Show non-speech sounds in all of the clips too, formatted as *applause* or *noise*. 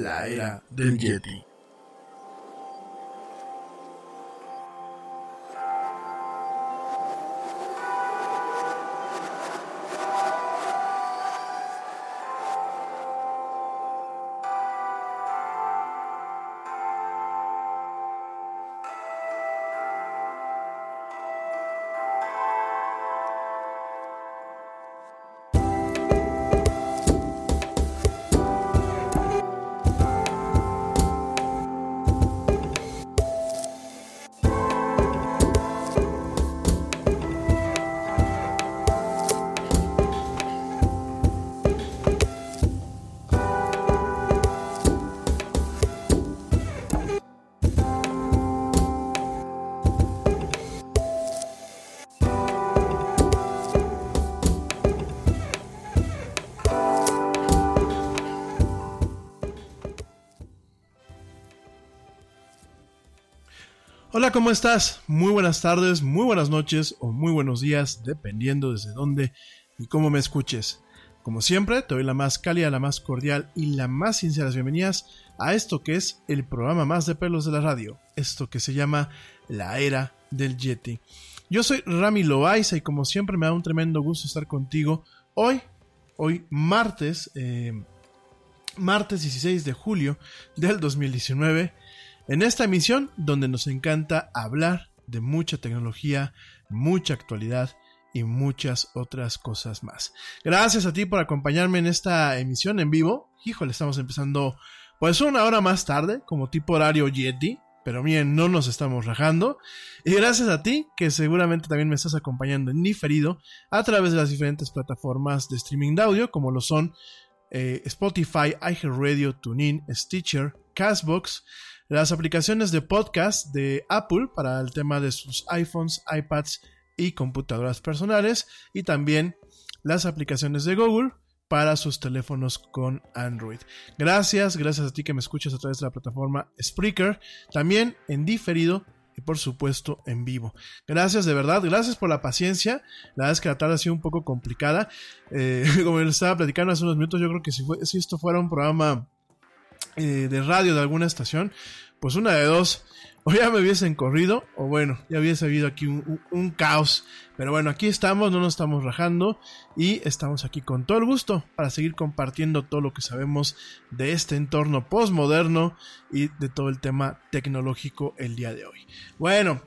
La era del Yeti. Estás? Muy buenas tardes, muy buenas noches o muy buenos días, dependiendo desde dónde y cómo me escuches. Como siempre, te doy la más cálida, la más cordial y la más sincera bienvenidas a esto que es el programa más de pelos de la radio, esto que se llama La Era del Yeti. Yo soy Rami Loaiza y como siempre me da un tremendo gusto estar contigo hoy, hoy martes, eh, martes 16 de julio del 2019 en esta emisión donde nos encanta hablar de mucha tecnología, mucha actualidad y muchas otras cosas más. Gracias a ti por acompañarme en esta emisión en vivo. Híjole, estamos empezando pues una hora más tarde, como tipo horario Yeti, pero bien, no nos estamos rajando. Y gracias a ti, que seguramente también me estás acompañando en diferido a través de las diferentes plataformas de streaming de audio, como lo son eh, Spotify, iHeartRadio, TuneIn, Stitcher, Castbox, las aplicaciones de podcast de Apple para el tema de sus iPhones, iPads y computadoras personales y también las aplicaciones de Google para sus teléfonos con Android. Gracias, gracias a ti que me escuchas a través de la plataforma Spreaker, también en diferido y por supuesto en vivo. Gracias de verdad, gracias por la paciencia. La verdad es que la tarde ha sido un poco complicada. Eh, *laughs* como les estaba platicando hace unos minutos, yo creo que si, esto fuera un programa eh, de radio de alguna estación, pues una de dos, *laughs* o ya me hubiesen corrido, o bueno, ya hubiese habido aquí un, caos. Pero bueno, aquí estamos, no nos estamos rajando y estamos aquí con todo el gusto para seguir compartiendo todo lo que sabemos de este entorno postmoderno y de todo el tema tecnológico el día de hoy. Bueno,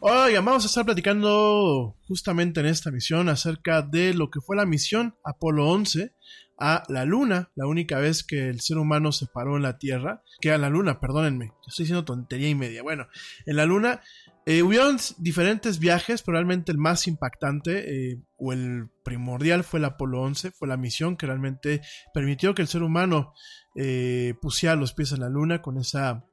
Oigan, vamos a estar platicando justamente en esta misión acerca de lo que fue la misión Apolo 11 a la Luna, la única vez que el ser humano se paró en la Tierra, que a la Luna, perdónenme, estoy diciendo tontería y media. Bueno, en la Luna eh, hubieron diferentes viajes, pero realmente el más impactante eh, o el primordial fue el Apolo 11, fue la misión que realmente permitió que el ser humano eh, pusiera los pies en la Luna con esa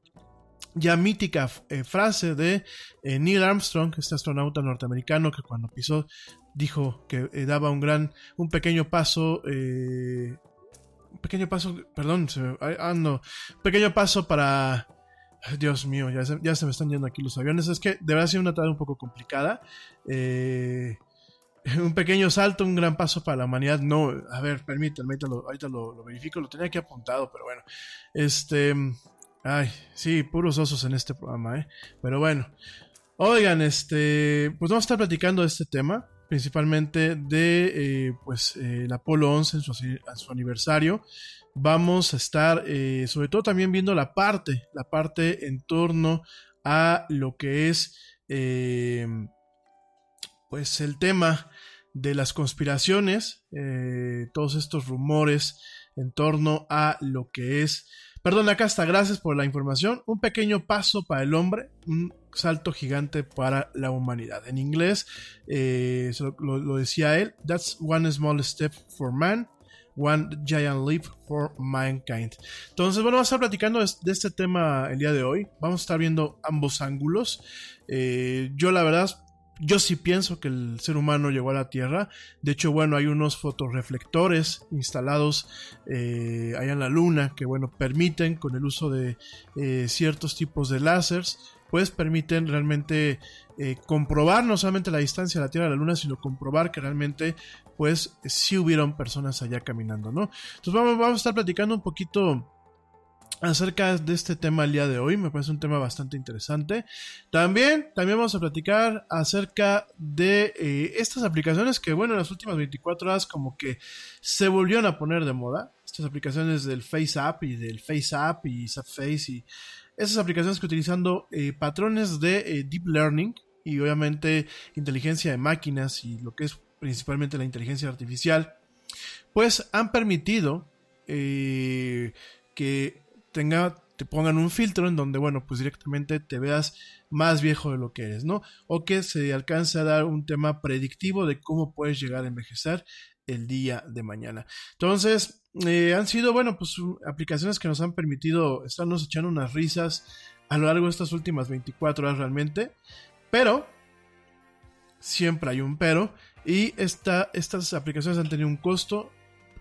ya mítica eh, frase de eh, Neil Armstrong, este astronauta norteamericano que cuando pisó dijo que eh, daba un gran, un pequeño paso, eh, un pequeño paso, perdón, se ah, no, pequeño paso para, Dios mío, ya se, ya se me están yendo aquí los aviones, es que de verdad ha una tarea un poco complicada, eh, *laughs* un pequeño salto, un gran paso para la humanidad, no, a ver, permítanme, ahorita lo, ahorita lo- lo verifico, lo tenía aquí apuntado, pero bueno, este... Ay, sí, puros osos en este programa, ¿eh? Pero bueno. Oigan, este, pues vamos a estar platicando de este tema, principalmente de, eh, pues, eh, el Apolo 11 en su, aniversario. Vamos a estar, eh, sobre todo también viendo la parte, la parte en torno a lo que es, pues, el tema de las conspiraciones, todos estos rumores en torno a lo que es Perdón, acá está, gracias por la información. Un pequeño paso para el hombre, un salto gigante para la humanidad. En inglés, eh, lo, decía él, that's one small step for man, one giant leap for mankind. Entonces, bueno, vamos a estar platicando de, este tema el día de hoy. Vamos a estar viendo ambos ángulos. Eh, yo la verdad yo sí pienso que el ser humano llegó a la Tierra. De hecho, bueno, hay unos fotorreflectores instalados eh, allá en la Luna que, bueno, permiten con el uso de ciertos tipos de láseres, pues permiten realmente eh, comprobar no solamente la distancia de la Tierra a la Luna, sino comprobar que realmente, pues, sí hubieron personas allá caminando, ¿no? Entonces vamos, a estar platicando un poquito acerca de este tema el día de hoy. Me parece un tema bastante interesante. También, también vamos a platicar acerca de eh, estas aplicaciones que, bueno, en las últimas 24 horas como que se volvieron a poner de moda. Estas aplicaciones del Face App y del Face App y Face y esas aplicaciones que utilizando eh, patrones de eh, Deep Learning y obviamente inteligencia de máquinas y lo que es principalmente la inteligencia artificial, pues han permitido eh, que tenga, te pongan un filtro en donde, bueno, pues directamente te veas más viejo de lo que eres, ¿no? O que se alcance a dar un tema predictivo de cómo puedes llegar a envejecer el día de mañana. Entonces, eh, han sido, bueno, pues aplicaciones que nos han permitido estarnos echando unas risas a lo largo de estas últimas 24 horas realmente, pero siempre hay un pero y esta, estas aplicaciones han tenido un costo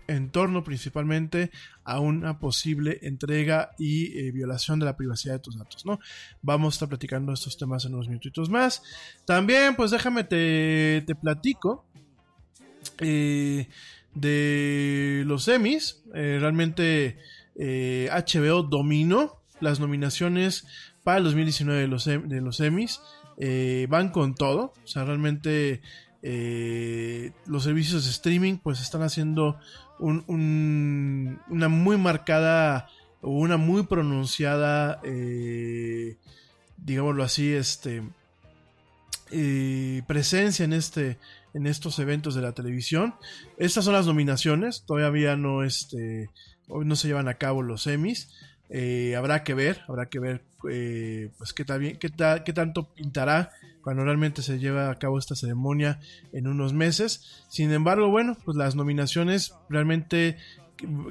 en torno principalmente a una posible entrega y eh, violación de la privacidad de tus datos, ¿no? Vamos a estar platicando estos temas en unos minutitos más. También, pues déjame te, te platico eh, de los Emmys. Eh, realmente eh, HBO dominó las nominaciones para el 2019 de los, em- de los Emmys. Eh, van con todo. O sea, realmente eh, los servicios de streaming pues están haciendo un- un- una muy marcada o una muy pronunciada, eh, digámoslo así, este eh, presencia en este en estos eventos de la televisión. Estas son las nominaciones, todavía no este hoy no se llevan a cabo los Emmys. Eh, habrá que ver, habrá que ver eh, pues qué, tal, qué, tal- qué tanto pintará cuando realmente se lleva a cabo esta ceremonia en unos meses. Sin embargo, bueno, pues las nominaciones realmente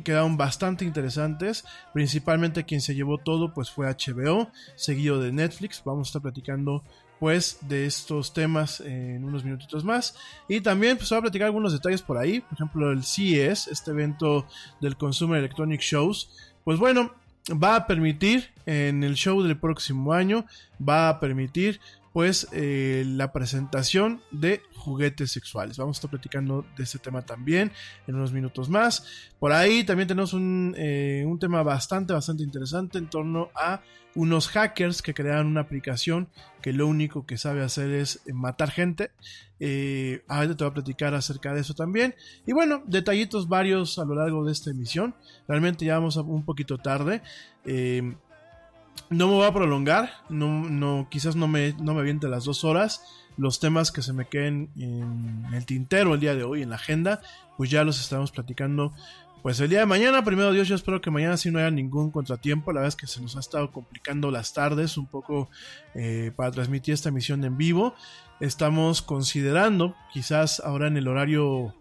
quedaron bastante interesantes. Principalmente quien se llevó todo pues fue HBO, seguido de Netflix. Vamos a estar platicando pues de estos temas en unos minutitos más. Y también pues voy a platicar algunos detalles por ahí. Por ejemplo, el CES, este evento del Consumer Electronic Shows. Pues bueno, va a permitir en el show del próximo año, va a permitir pues eh, la presentación de juguetes sexuales. Vamos a estar platicando de este tema también en unos minutos más. Por ahí también tenemos un, eh, un tema bastante, bastante interesante en torno a unos hackers que crearon una aplicación que lo único que sabe hacer es eh, matar gente. Eh, ahorita te voy a platicar acerca de eso también. Y bueno, detallitos varios a lo largo de esta emisión. Realmente ya vamos un poquito tarde. No me voy a prolongar, no, quizás no me, no me las dos horas. Los temas que se me queden en el tintero el día de hoy, en la agenda, pues ya los estaremos platicando. Pues el día de mañana, primero Dios, yo espero que mañana sí no haya ningún contratiempo. La verdad es que se nos ha estado complicando las tardes un poco eh, para transmitir esta emisión en vivo. Estamos considerando, quizás ahora en el horario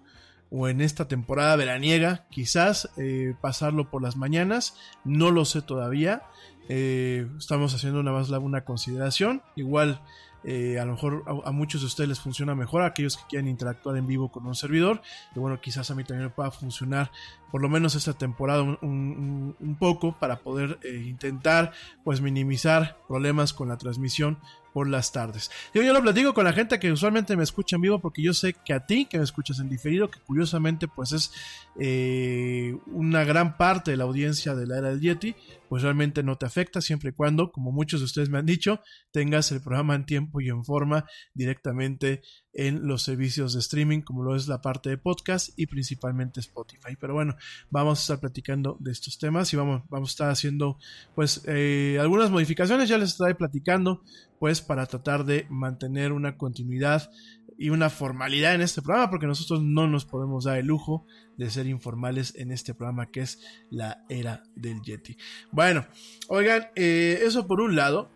o en esta temporada veraniega, quizás eh, pasarlo por las mañanas. No lo sé todavía. Eh, estamos haciendo nada más una consideración. Igual, eh, a lo mejor a, a muchos de ustedes les funciona mejor, aquellos que quieran interactuar en vivo con un servidor. Y bueno, quizás a mí también pueda funcionar por lo menos esta temporada un poco para poder eh, intentar pues minimizar problemas con la transmisión por las tardes. Yo, yo lo platico con la gente que usualmente me escucha en vivo porque yo sé que a ti que me escuchas en diferido, que curiosamente pues es eh, una gran parte de la audiencia de la era del Yeti, pues realmente no te afecta siempre y cuando, como muchos de ustedes me han dicho, tengas el programa en tiempo y en forma directamente en los servicios de streaming como lo es la parte de podcast y principalmente Spotify. Pero bueno, vamos a estar platicando de estos temas y vamos, vamos a estar haciendo pues eh, algunas modificaciones, ya les estaré platicando pues para tratar de mantener una continuidad y una formalidad en este programa porque nosotros no nos podemos dar el lujo de ser informales en este programa que es la era del Yeti. Bueno, oigan, eh, eso por un lado.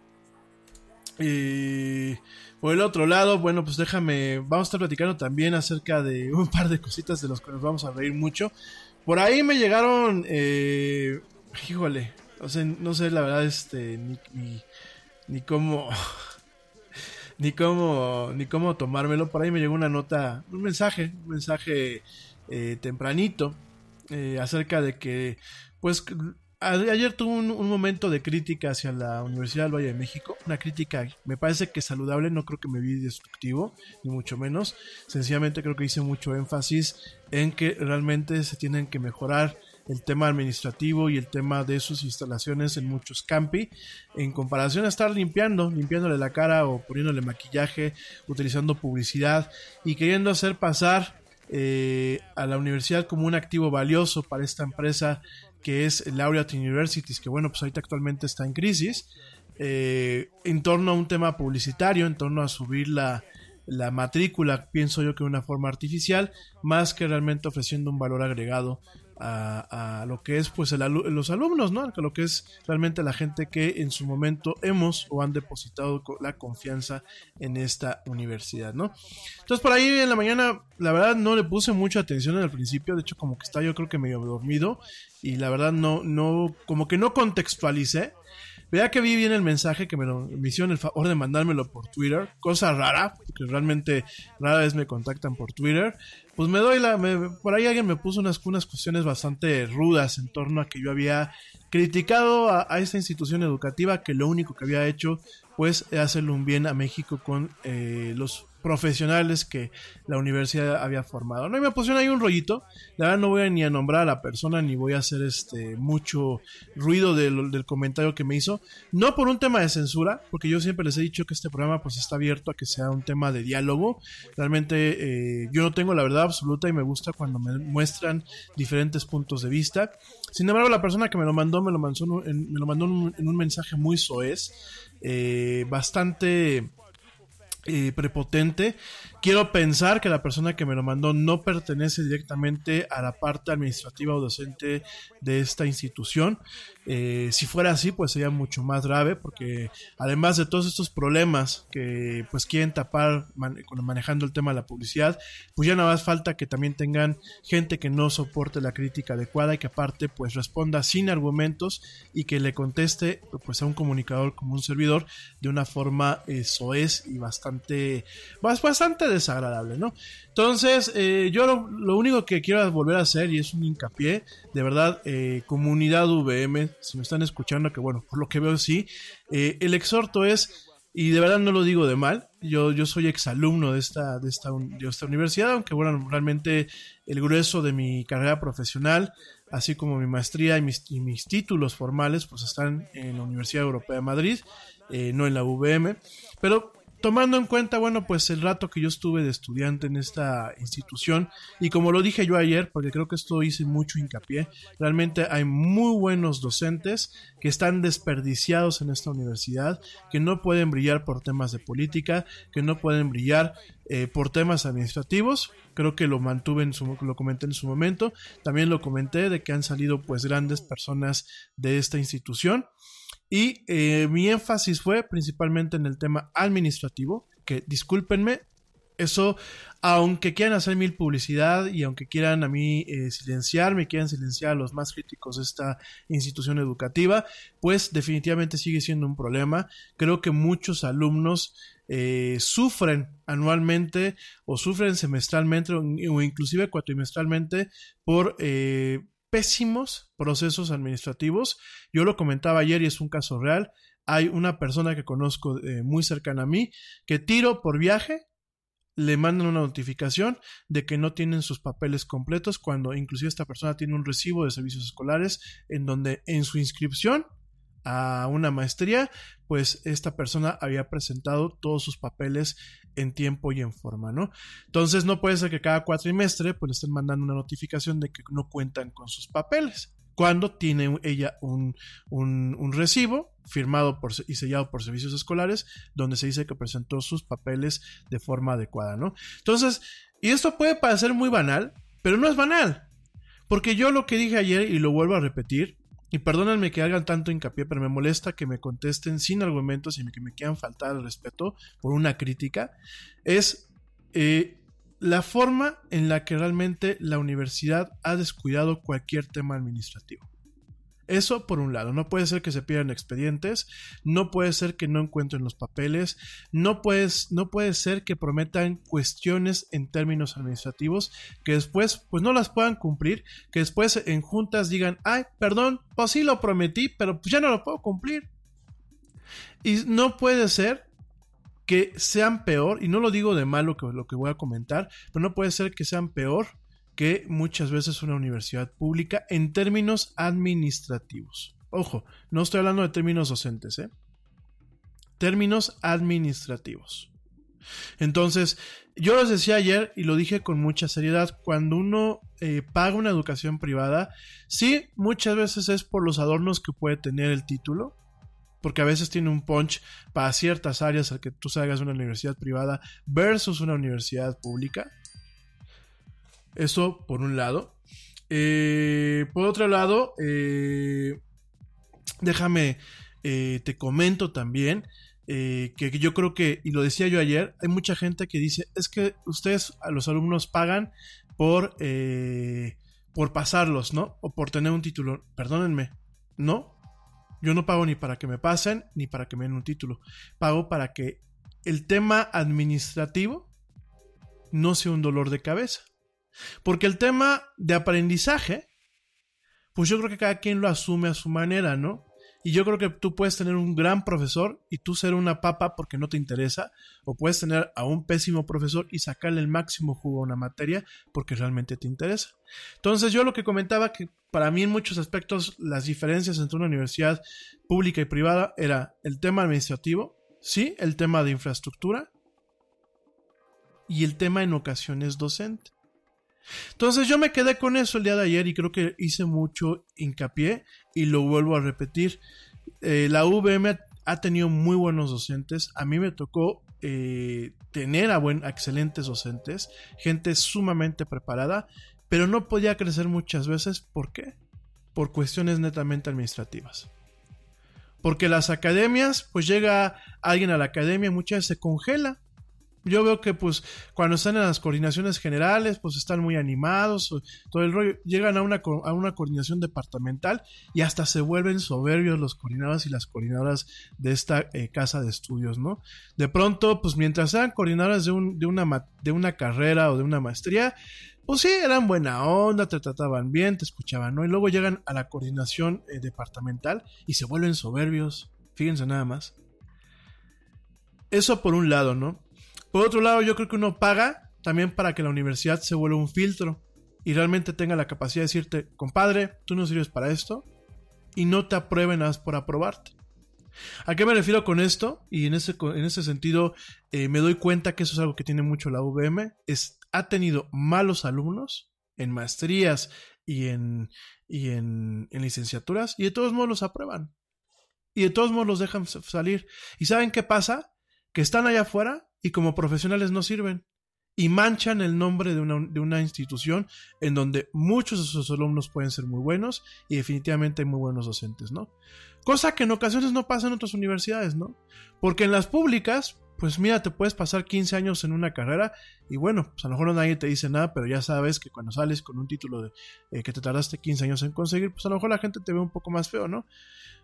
Eh, por el otro lado, bueno, pues déjame, vamos a estar platicando también acerca de *laughs* un par de cositas de los que nos vamos a reír mucho. Por ahí me llegaron, eh, híjole, o sea, no sé la verdad, este, ni, ni, cómo, *laughs* ni cómo, ni cómo tomármelo. Por ahí me llegó una nota, un mensaje, un mensaje eh, tempranito eh, acerca de que, pues, ayer tuve un, momento de crítica hacia la Universidad del Valle de México, una crítica, me parece que saludable, no creo que me vi destructivo, ni mucho menos, sencillamente creo que hice mucho énfasis en que realmente se tienen que mejorar el tema administrativo y el tema de sus instalaciones en muchos campi, en comparación a estar limpiando, limpiándole la cara o poniéndole maquillaje, utilizando publicidad y queriendo hacer pasar eh, a la universidad como un activo valioso para esta empresa que es Laureate Universities, que bueno, pues ahorita actualmente está en crisis, eh, en torno a un tema publicitario, en torno a subir la, la matrícula, pienso yo que de una forma artificial, más que realmente ofreciendo un valor agregado a, lo que es pues el los alumnos, ¿no? A lo que es realmente la gente que en su momento hemos o han depositado la confianza en esta universidad, ¿no? Entonces por ahí en la mañana, la verdad no le puse mucha atención al principio, de hecho como que está yo creo que medio dormido y la verdad no, no, como que no contextualicé. Vea que vi bien el mensaje que me, lo, me hicieron el favor de mandármelo por Twitter, cosa rara, porque realmente rara vez me contactan por Twitter. Pues me doy la. me- por ahí alguien me puso unas, unas cuestiones bastante rudas en torno a que yo había criticado a, esta institución educativa que lo único que había hecho pues es hacerle un bien a México con eh, los profesionales que la universidad había formado. No y me pusieron ahí un rollito. La verdad no voy a ni a nombrar a la persona ni voy a hacer este mucho ruido del, comentario que me hizo. No por un tema de censura, porque yo siempre les he dicho que este programa pues está abierto a que sea un tema de diálogo. Realmente eh, yo no tengo la verdad absoluta y me gusta cuando me muestran diferentes puntos de vista. Sin embargo, la persona que me lo mandó me lo mandó en, me lo mandó en un mensaje muy soez, eh, bastante eh, prepotente. Quiero pensar que la persona que me lo mandó no pertenece directamente a la parte administrativa o docente de esta institución. Eh, si fuera así, pues sería mucho más grave, porque además de todos estos problemas que pues quieren tapar man- manejando el tema de la publicidad, pues ya nada más falta que también tengan gente que no soporte la crítica adecuada y que aparte pues responda sin argumentos y que le conteste pues a un comunicador como un servidor de una forma eh, soez y bastante bas- bastante desagradable, ¿no? Entonces, eh, yo lo, único que quiero volver a hacer, y es un hincapié, de verdad, eh, comunidad VM, si me están escuchando, que bueno, por lo que veo sí, eh, el exhorto es Y de verdad no lo digo de mal. Yo, yo soy exalumno de esta, de, esta, de esta universidad, aunque bueno, realmente el grueso de mi carrera profesional, así como mi maestría y mis, y mis títulos formales, pues están en la Universidad Europea de Madrid, eh, no en la UVM. Pero tomando en cuenta, bueno, pues el rato que yo estuve de estudiante en esta institución, y como lo dije yo ayer, porque creo que esto hice mucho hincapié, realmente hay muy buenos docentes que están desperdiciados en esta universidad, que no pueden brillar por temas de política, que no pueden brillar eh, por temas administrativos. Creo que lo mantuve en su, lo comenté en su momento. También lo comenté de que han salido pues grandes personas de esta institución. Y eh, mi énfasis fue principalmente en el tema administrativo, que discúlpenme, eso, aunque quieran hacer mil publicidad y aunque quieran a mí eh, silenciarme, quieran silenciar a los más críticos de esta institución educativa, pues definitivamente sigue siendo un problema. Creo que muchos alumnos eh, sufren anualmente o sufren semestralmente o, o inclusive cuatrimestralmente por eh, pésimos procesos administrativos. Yo lo comentaba ayer y es un caso real. Hay una persona que conozco eh, muy cercana a mí que tiro por viaje le mandan una notificación de que no tienen sus papeles completos cuando inclusive esta persona tiene un recibo de servicios escolares en donde en su inscripción a una maestría, pues esta persona había presentado todos sus papeles en tiempo y en forma, ¿no? Entonces no puede ser que cada cuatrimestre pues le estén mandando una notificación de que no cuentan con sus papeles. Cuando tiene ella un, un, un recibo firmado por, y sellado por servicios escolares, donde se dice que presentó sus papeles de forma adecuada, ¿no? Entonces, y esto puede parecer muy banal, pero no es banal. Porque yo lo que dije ayer, y lo vuelvo a repetir, y perdónenme que hagan tanto hincapié, pero me molesta que me contesten sin argumentos y que me quieran faltar al respeto por una crítica, es eh, la forma en la que realmente la universidad ha descuidado cualquier tema administrativo. Eso por un lado, no puede ser que se pierdan expedientes, no puede ser que no encuentren los papeles, no, puedes, no puede ser que prometan cuestiones en términos administrativos que después pues no las puedan cumplir, que después en juntas digan, ay, perdón, pues sí lo prometí, pero pues ya no lo puedo cumplir. Y no puede ser que sean peor, y no lo digo de malo que lo que voy a comentar, pero no puede ser que sean peor que muchas veces una universidad pública en términos administrativos. Ojo, no estoy hablando de términos docentes, ¿eh? Términos administrativos. Entonces, yo les decía ayer y lo dije con mucha seriedad, cuando uno eh, paga una educación privada, sí, muchas veces es por los adornos que puede tener el título, porque a veces tiene un punch para ciertas áreas al que tú salgas de una universidad privada versus una universidad pública. Eso por un lado. Eh, por otro lado, eh, déjame, eh, te comento también que yo creo que, y lo decía yo ayer, hay mucha gente que dice, es que ustedes a los alumnos pagan por, eh, por pasarlos, ¿no? O por tener un título. Perdónenme, no. Yo no pago ni para que me pasen, ni para que me den un título. Pago para que el tema administrativo no sea un dolor de cabeza. Porque el tema de aprendizaje, pues yo creo que cada quien lo asume a su manera, ¿no? Y yo creo que tú puedes tener un gran profesor y tú ser una papa porque no te interesa, o puedes tener a un pésimo profesor y sacarle el máximo jugo a una materia porque realmente te interesa. Entonces yo lo que comentaba que para mí en muchos aspectos las diferencias entre una universidad pública y privada era el tema administrativo, sí, el tema de infraestructura y el tema en ocasiones docente. Entonces yo me quedé con eso el día de ayer y creo que hice mucho hincapié y lo vuelvo a repetir. Eh, la UVM ha tenido muy buenos docentes. A mí me tocó eh, tener a, buen, excelentes docentes, gente sumamente preparada, pero no podía crecer muchas veces. ¿Por qué? Por cuestiones netamente administrativas. Porque las academias, pues llega alguien a la academia, muchas veces se congela yo veo que pues cuando están en las coordinaciones generales pues están muy animados, todo el rollo, llegan a una, a una coordinación departamental y hasta se vuelven soberbios los coordinadores y las coordinadoras de esta eh, casa de estudios, ¿no? De pronto pues mientras sean coordinadoras de, un, de, una, de una carrera o de una maestría, pues sí, eran buena onda, te trataban bien, te escuchaban, ¿no? Y luego llegan a la coordinación eh, departamental y se vuelven soberbios, fíjense nada más. Eso por un lado, ¿no? Por otro lado, yo creo que uno paga también para que la universidad se vuelva un filtro y realmente tenga la capacidad de decirte, compadre, tú no sirves para esto y no te aprueben nada por aprobarte. ¿A qué me refiero con esto? Y en ese, en ese sentido eh, me doy cuenta que eso es algo que tiene mucho la UVM. Es, ha tenido malos alumnos en maestrías y en, y en, en licenciaturas y de todos modos los aprueban. Y de todos modos los dejan salir. ¿Y saben qué pasa? Que están allá afuera y como profesionales no sirven. Y manchan el nombre de una, de una institución en donde muchos de sus alumnos pueden ser muy buenos y definitivamente hay muy buenos docentes, ¿no? Cosa que en ocasiones no pasa en otras universidades, ¿no? Porque en las públicas, pues mira, te puedes pasar 15 años en una carrera y bueno, pues a lo mejor nadie te dice nada, pero ya sabes que cuando sales con un título eh, que te tardaste 15 años en conseguir, pues a lo mejor la gente te ve un poco más feo, ¿no?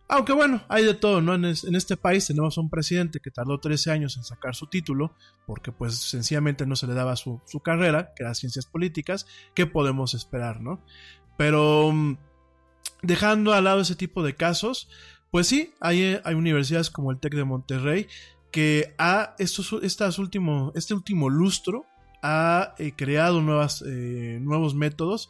Aunque bueno, hay de todo, ¿no? En este país tenemos a un presidente que tardó 13 años en sacar su título, porque pues sencillamente no se le daba su, su carrera, que era ciencias políticas, ¿qué podemos esperar, ¿no? Pero mm, dejando al lado ese tipo de casos, pues sí, hay, eh, hay universidades como el TEC de Monterrey que ha, estos, estas este último lustro ha eh, creado nuevas, eh, nuevos métodos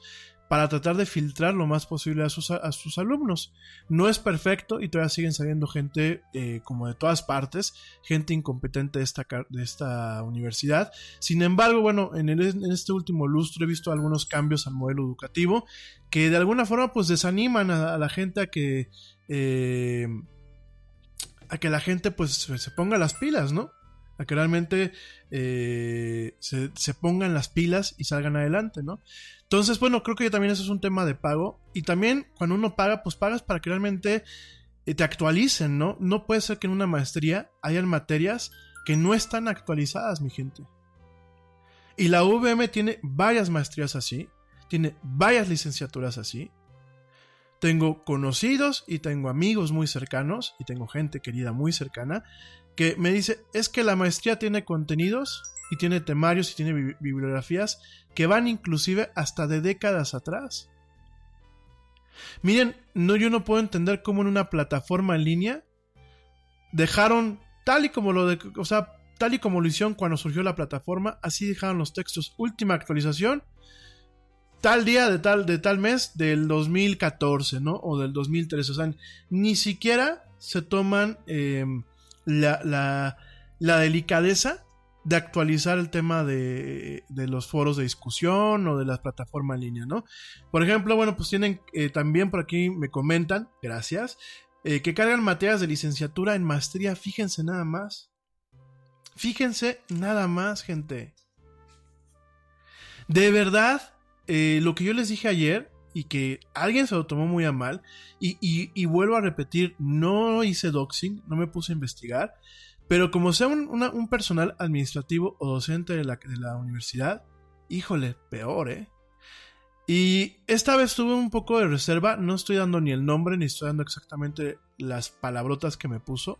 para tratar de filtrar lo más posible a sus, a sus alumnos. No es perfecto y todavía siguen saliendo gente eh, como de todas partes, gente incompetente de esta, de esta universidad. Sin embargo, bueno, en, el- en este último lustro he visto algunos cambios al modelo educativo que de alguna forma pues desaniman a, a la gente a que... eh, a que la gente pues se, ponga las pilas, ¿no? A que realmente eh, se, se pongan las pilas y salgan adelante, ¿no? Entonces, bueno, creo que también eso es un tema de pago. Y también cuando uno paga, pues pagas para que realmente eh, te actualicen, ¿no? No puede ser que en una maestría hayan materias que no están actualizadas, mi gente. Y la UVM tiene varias maestrías así, tiene varias licenciaturas así. Tengo conocidos y tengo amigos muy cercanos y tengo gente querida muy cercana que me dice, es que la maestría tiene contenidos y tiene temarios y tiene bi- bibliografías que van inclusive hasta de décadas atrás. Miren, no, yo no puedo entender cómo en una plataforma en línea dejaron tal y como lo de, o sea, tal y como lo hicieron cuando surgió la plataforma, así dejaron los textos. Última actualización, tal día de tal, de tal mes del 2014, ¿no? O del 2013. O sea, ni siquiera se toman eh, la, la, delicadeza de actualizar el tema de, de los foros de discusión o de la plataforma en línea, ¿no? Por ejemplo, bueno, pues tienen eh, también por aquí me comentan, gracias, eh, que cargan materias de licenciatura en maestría, fíjense nada más. Fíjense nada más, gente. De verdad, eh, lo que yo les dije ayer y que alguien se lo tomó muy a mal, y, y- vuelvo a repetir, no hice doxing, no me puse a investigar, pero como sea un, un personal administrativo o docente de la, de la universidad, híjole, peor, ¿eh? Y esta vez tuve un poco de reserva, no estoy dando ni el nombre ni estoy dando exactamente las palabrotas que me puso.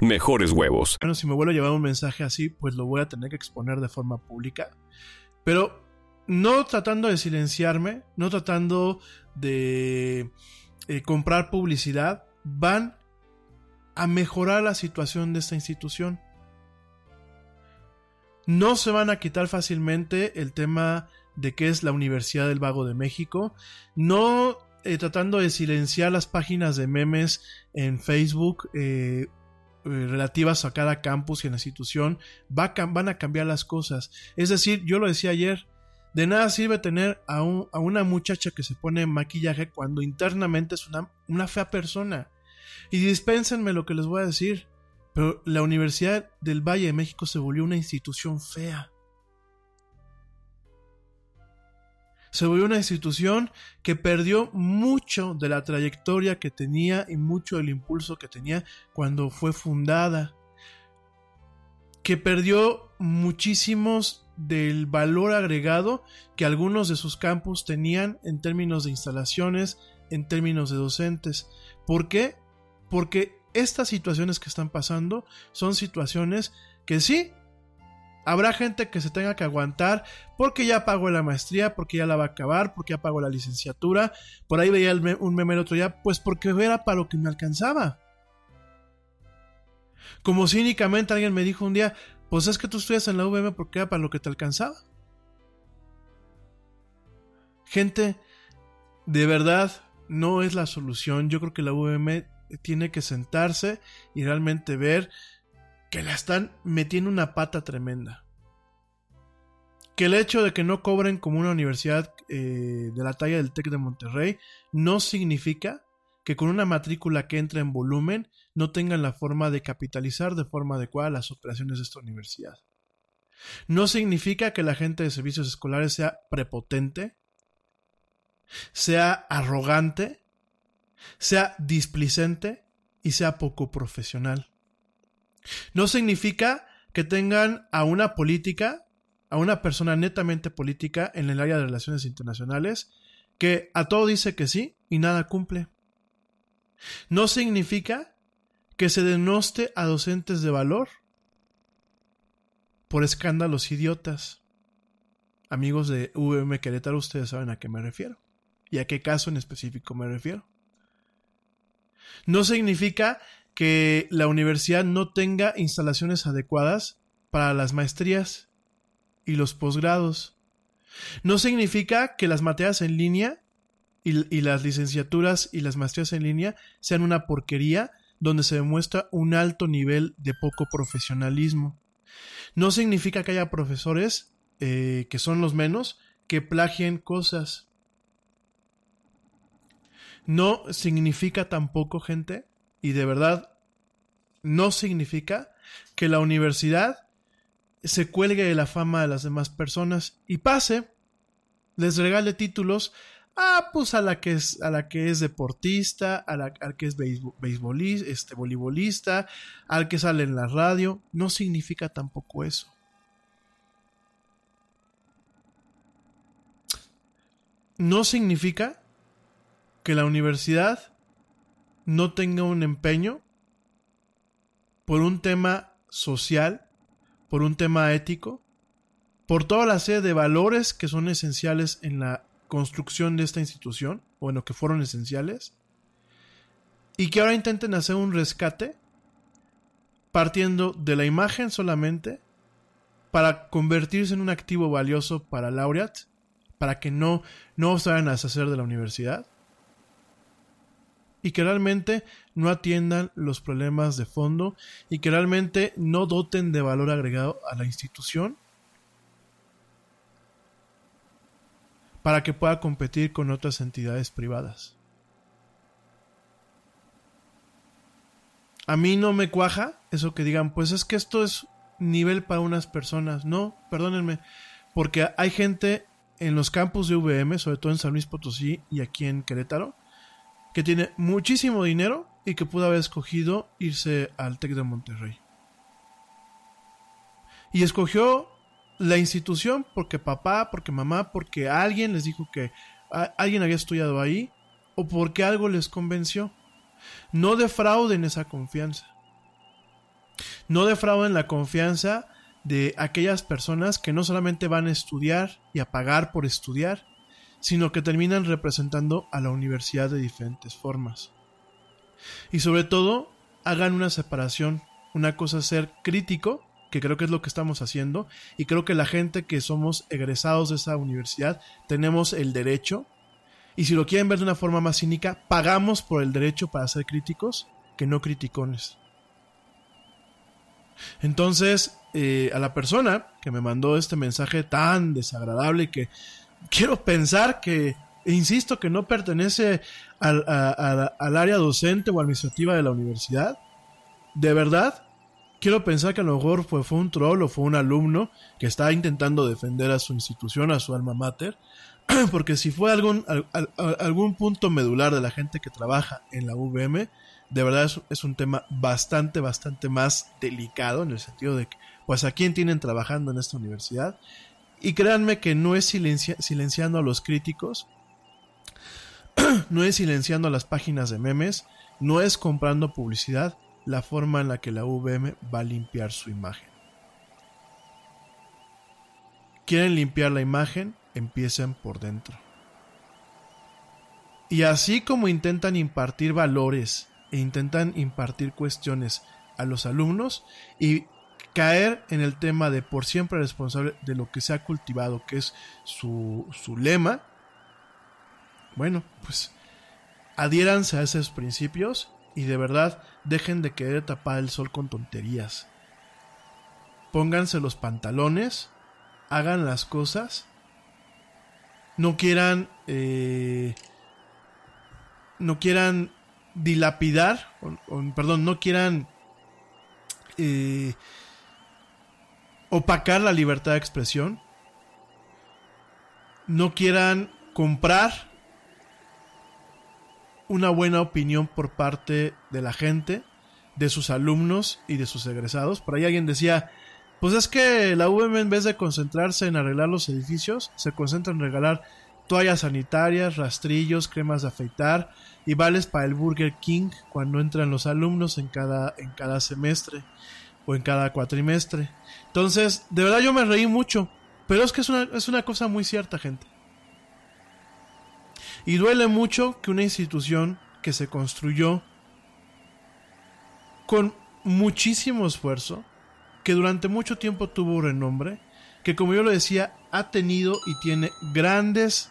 mejores huevos. bueno, si me vuelvo a llevar un mensaje así, pues lo voy a tener que exponer de forma pública. Pero no tratando de silenciarme, no tratando de eh, comprar publicidad, van a mejorar la situación de esta institución. No se van a quitar fácilmente el tema de que es la Universidad del Vago de México. No eh, tratando de silenciar las páginas de memes en Facebook. eh, eh, relativas a cada campus y a la institución van a cambiar las cosas. Es decir, yo lo decía ayer, de nada sirve tener a, un- a una muchacha que se pone maquillaje cuando internamente es una, una fea persona. Y dispénsenme lo que les voy a decir, pero la Universidad del Valle de México se volvió una institución fea. Se volvió una institución que perdió mucho de la trayectoria que tenía y mucho del impulso que tenía cuando fue fundada. Que perdió muchísimos del valor agregado que algunos de sus campus tenían en términos de instalaciones, en términos de docentes. ¿Por qué? Porque estas situaciones que están pasando son situaciones que sí, habrá gente que se tenga que aguantar porque ya pagó la maestría, porque ya la va a acabar, porque ya pagó la licenciatura. Por ahí veía un meme el otro día, pues porque era para lo que me alcanzaba. Como cínicamente alguien me dijo un día, pues es que tú estudias en la UVM porque era para lo que te alcanzaba. Gente, de verdad, no es la solución. Yo creo que la UVM tiene que sentarse y realmente ver que la están metiendo una pata tremenda. Que el hecho de que no cobren como una universidad eh, de la talla del TEC de Monterrey no significa que con una matrícula que entra en volumen no tengan la forma de capitalizar de forma adecuada las operaciones de esta universidad. No significa que la gente de servicios escolares sea prepotente, sea arrogante, sea displicente y sea poco profesional. No significa que tengan a una política, a una persona netamente política en el área de relaciones internacionales, que a todo dice que sí y nada cumple. No significa que se denoste a docentes de valor por escándalos idiotas. Amigos de VM Querétaro, ustedes saben a qué me refiero y a qué caso en específico me refiero. No significa que la universidad no tenga instalaciones adecuadas para las maestrías y los posgrados. No significa que las materias en línea y, las licenciaturas y las maestrías en línea sean una porquería donde se demuestra un alto nivel de poco profesionalismo. No significa que haya profesores, eh, que son los menos, que plagien cosas. No significa tampoco, gente, y de verdad no significa que la universidad se cuelgue de la fama de las demás personas y pase, les regale títulos ah, pues a la que es, a la que es deportista, a la, al que es beisbo- beisbolista, este, voleibolista, al que sale en la radio, no significa tampoco eso. No significa que la universidad no tenga un empeño por un tema social, por un tema ético, por toda la serie de valores que son esenciales en la construcción de esta institución, bueno, que fueron esenciales, y que ahora intenten hacer un rescate partiendo de la imagen solamente para convertirse en un activo valioso para Laureate, para que no, no se vayan a deshacer de la universidad y que realmente no atiendan los problemas de fondo y que realmente no doten de valor agregado a la institución para que pueda competir con otras entidades privadas. A mí no me cuaja eso que digan, pues es que esto es nivel para unas personas. No, perdónenme, porque hay gente en los campus de VM, sobre todo en San Luis Potosí y aquí en Querétaro, que tiene muchísimo dinero y que pudo haber escogido irse al TEC de Monterrey. Y escogió la institución porque papá, porque mamá, porque alguien les dijo que alguien había estudiado ahí o porque algo les convenció. No defrauden esa confianza. No defrauden la confianza de aquellas personas que no solamente van a estudiar y a pagar por estudiar, sino que terminan representando a la universidad de diferentes formas. Y sobre todo, hagan una separación. Una cosa es ser crítico, que creo que es lo que estamos haciendo, y creo que la gente que somos egresados de esa universidad tenemos el derecho, y si lo quieren ver de una forma más cínica, pagamos por el derecho para ser críticos que no criticones. Entonces, eh, a la persona que me mandó este mensaje tan desagradable y que quiero pensar que, e insisto, que no pertenece al, a- a- al área docente o administrativa de la universidad, de verdad, quiero pensar que a lo mejor fue, fue un troll o fue un alumno que está intentando defender a su institución, a su alma mater, *clears throat* porque si fue algún, al- al- algún punto medular de la gente que trabaja en la VM, de verdad es, es un tema bastante, bastante más delicado en el sentido de que, pues a quién tienen trabajando en esta universidad. Y créanme que no es silencia- silenciando a los críticos, *clears throat* no es silenciando a las páginas de memes, no es comprando publicidad la forma en la que la VM va a limpiar su imagen. Quieren limpiar la imagen, empiecen por dentro. Y así como intentan impartir valores e intentan impartir cuestiones a los alumnos y caer en el tema de por siempre responsable de lo que se ha cultivado, que es su, su lema, bueno, pues adhiéranse a esos principios y de verdad dejen de querer tapar el sol con tonterías. Pónganse los pantalones, hagan las cosas, no quieran, eh, no quieran dilapidar, o- perdón, no quieran eh, opacar la libertad de expresión, no quieran comprar una buena opinión por parte de la gente, de sus alumnos y de sus egresados. Por ahí alguien decía, pues es que la UVM en vez de concentrarse en arreglar los edificios, se concentra en regalar toallas sanitarias, rastrillos, cremas de afeitar y vales para el Burger King cuando entran los alumnos en cada, en cada semestre o en cada cuatrimestre. Entonces, de verdad yo me reí mucho, pero es que es una, es una cosa muy cierta, gente. Y duele mucho que una institución que se construyó con muchísimo esfuerzo, que durante mucho tiempo tuvo renombre, que como yo lo decía, ha tenido y tiene grandes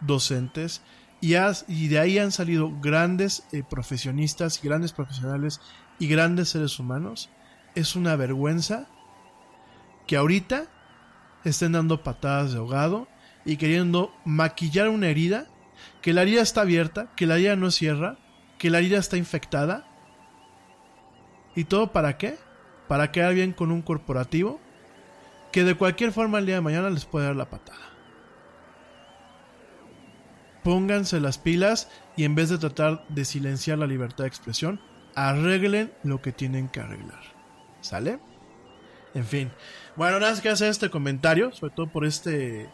docentes y, y de ahí han salido grandes eh, profesionistas, grandes profesionales y grandes seres humanos, es una vergüenza que ahorita estén dando patadas de ahogado y queriendo maquillar una herida, que la herida está abierta, que la herida no cierra, que la herida está infectada. ¿Y todo para qué? Para quedar bien con un corporativo que de cualquier forma el día de mañana les puede dar la patada. Pónganse las pilas y en vez de tratar de silenciar la libertad de expresión, arreglen lo que tienen que arreglar. ¿Sale? En fin. Bueno, nada más que hacer este comentario, sobre todo por este,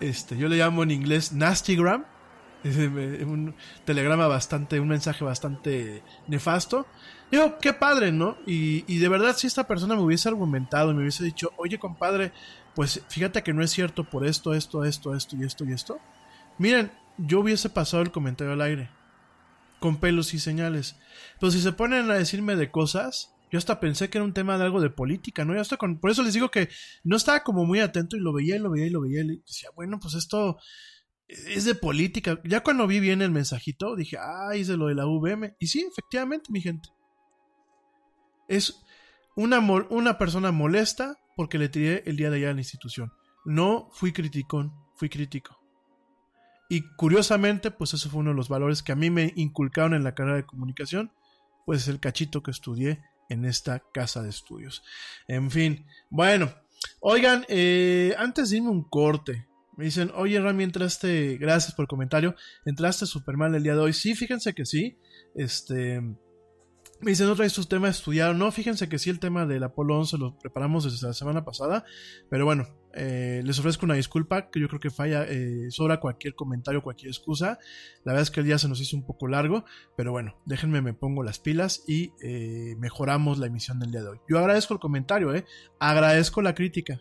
este, yo le llamo en inglés nastygram, es un telegrama bastante, un mensaje bastante nefasto. Digo, qué padre, ¿no? Y, y de verdad, si esta persona me hubiese argumentado, me hubiese dicho, oye, compadre, pues fíjate que no es cierto por esto, esto, esto, esto y esto y esto. Miren, yo hubiese pasado el comentario al aire, con pelos y señales. Pero si se ponen a decirme de cosas, yo hasta pensé que era un tema de algo de política, ¿no? Yo hasta con, por eso les digo que no estaba como muy atento y lo veía y lo veía y lo veía y decía, bueno, pues esto es de política. Ya cuando vi bien el mensajito, dije, ay, es de lo de la VM. Y sí, efectivamente, mi gente. Es una, una persona molesta porque le tiré el día de ayer a la institución. No fui criticón, fui crítico. Y curiosamente, pues eso fue uno de los valores que a mí me inculcaron en la carrera de comunicación, pues el cachito que estudié en esta casa de estudios. En fin, bueno, oigan, eh, antes de irme un corte, me dicen, oye Rami, entraste, gracias por el comentario, entraste súper mal el día de hoy. Sí, fíjense que sí, este... Me dicen, no traes tus temas estudiados. No, fíjense que sí, el tema del Apolo 11 lo preparamos desde la semana pasada. Pero bueno, eh, les ofrezco una disculpa, que yo creo que falla, eh, sobra cualquier comentario, cualquier excusa. La verdad es que el día se nos hizo un poco largo. Pero bueno, déjenme, me pongo las pilas y eh, mejoramos la emisión del día de hoy. Yo agradezco el comentario. Agradezco la crítica.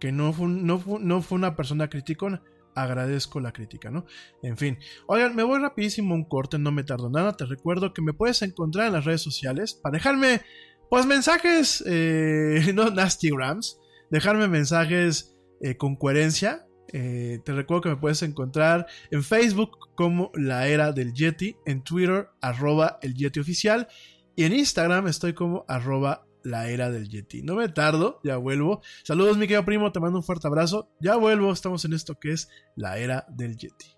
Que no fue, una persona criticona agradezco la crítica, ¿no? En fin, oigan, me voy rapidísimo un corte, no me tardo nada, te recuerdo que me puedes encontrar en las redes sociales para dejarme, pues, mensajes, *laughs* no nastygrams, dejarme mensajes eh, con coherencia. Eh, te recuerdo que me puedes encontrar en Facebook como La Era del Yeti, en Twitter arroba el Yeti Oficial y en Instagram estoy como arroba la era del Yeti. No me tardo, ya vuelvo. Saludos, mi querido primo, te mando un fuerte abrazo. Ya vuelvo, estamos en esto que es la era del Yeti.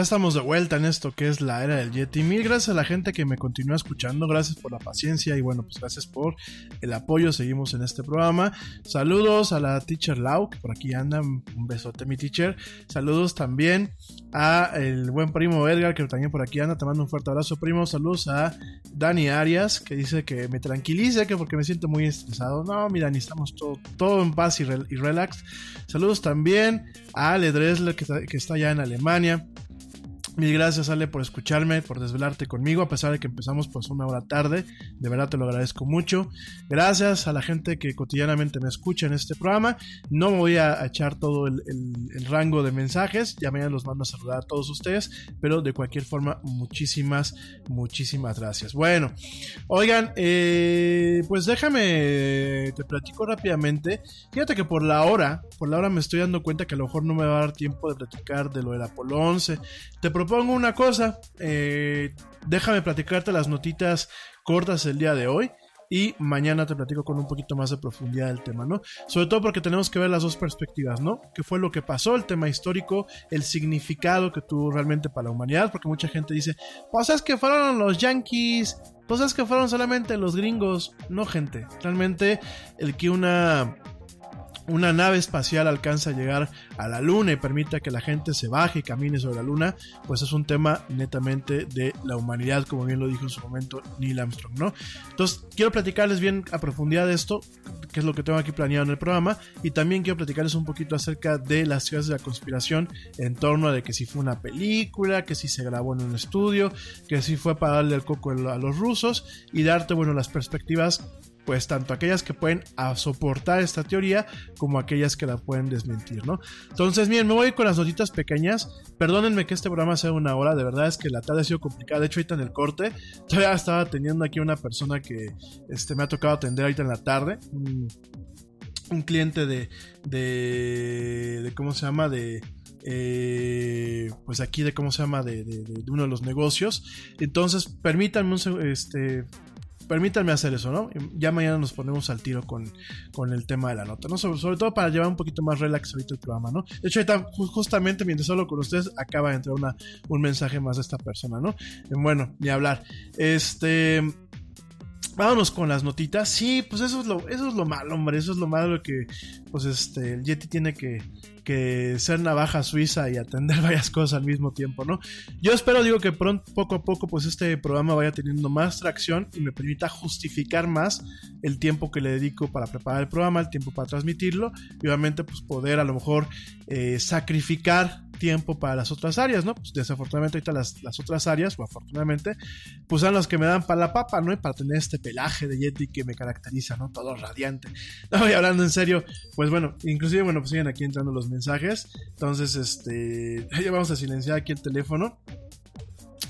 Ya estamos de vuelta en esto que es la era del Yeti. Mil gracias a la gente que me continúa escuchando. Gracias por la paciencia y bueno, pues gracias por el apoyo. Seguimos en este programa. Saludos a la teacher Lau, que por aquí anda. Un besote, mi teacher. Saludos también a el buen primo Edgar, que también por aquí anda. Te mando un fuerte abrazo, primo. Saludos a Dani Arias, que dice que me tranquilice, que porque me siento muy estresado. No, mira, Dani, estamos todo, todo en paz y, rel- y relax. Saludos también a Ale que que está allá en Alemania. Mil gracias, Ale, por escucharme, por desvelarte conmigo, a pesar de que empezamos pues una hora tarde. De verdad te lo agradezco mucho. Gracias a la gente que cotidianamente me escucha en este programa. No me voy a echar todo el, rango de mensajes, ya mañana los mando a saludar a todos ustedes, pero de cualquier forma, muchísimas, muchísimas gracias. Bueno, oigan, eh, pues déjame, te platico rápidamente. Fíjate que por la hora, por la hora me estoy dando cuenta que a lo mejor no me va a dar tiempo de platicar de lo del Apolo 11. Te propongo una cosa, eh, déjame platicarte las notitas cortas el día de hoy. Y mañana te platico con un poquito más de profundidad del tema, ¿no? Sobre todo porque tenemos que ver las dos perspectivas, ¿no? ¿Qué fue lo que pasó, el tema histórico, el significado que tuvo realmente para la humanidad? Porque mucha gente dice, pues es que fueron los yankees, pues es que fueron solamente los gringos. No, gente, realmente el que una una nave espacial alcanza a llegar a la luna y permita que la gente se baje y camine sobre la luna, pues es un tema netamente de la humanidad, como bien lo dijo en su momento Neil Armstrong, ¿no? Entonces, quiero platicarles bien a profundidad de esto, que es lo que tengo aquí planeado en el programa, y también quiero platicarles un poquito acerca de las teorías de la conspiración en torno a de que si fue una película, que si se grabó en un estudio, que si fue para darle el coco a los rusos y darte, bueno, las perspectivas pues tanto aquellas que pueden a soportar esta teoría como aquellas que la pueden desmentir, ¿no? Entonces, miren, me voy con las notitas pequeñas. Perdónenme que este programa sea una hora, de verdad es que la tarde ha sido complicada. De hecho, ahorita en el corte, todavía estaba teniendo aquí una persona que este, me ha tocado atender ahorita en la tarde. Un, cliente de, de, de, ¿cómo se llama? De, eh, pues aquí de cómo se llama de, de, de, uno de los negocios entonces permítanme un, este permítanme hacer eso, ¿no? Ya mañana nos ponemos al tiro con, con el tema de la nota, ¿no? Sobre, sobre todo para llevar un poquito más relax ahorita el programa, ¿no? De hecho, ahorita, ju- justamente mientras hablo con ustedes, acaba de entrar una, un mensaje más de esta persona, ¿no? Eh, Bueno, ni hablar. Este. Vámonos con las notitas. Sí, pues eso es lo, eso es lo malo, hombre. Eso es lo malo que, pues este, el Yeti tiene que, que ser navaja suiza y atender *laughs* varias cosas al mismo tiempo, ¿no? Yo espero, digo, que pronto, poco a poco, pues este programa vaya teniendo más tracción y me permita justificar más el tiempo que le dedico para preparar el programa, el tiempo para transmitirlo y obviamente, pues poder a lo mejor eh, sacrificar tiempo para las otras áreas, ¿no? Pues desafortunadamente ahorita las, las otras áreas, o afortunadamente, pues son las que me dan para la papa, ¿no? Y para tener este pelaje de Yeti que me caracteriza, ¿no? Todo radiante. *laughs* No, y hablando en serio, pues bueno, inclusive, bueno, pues siguen aquí entrando los mensajes. Entonces, este, *laughs* ya vamos a silenciar aquí el teléfono.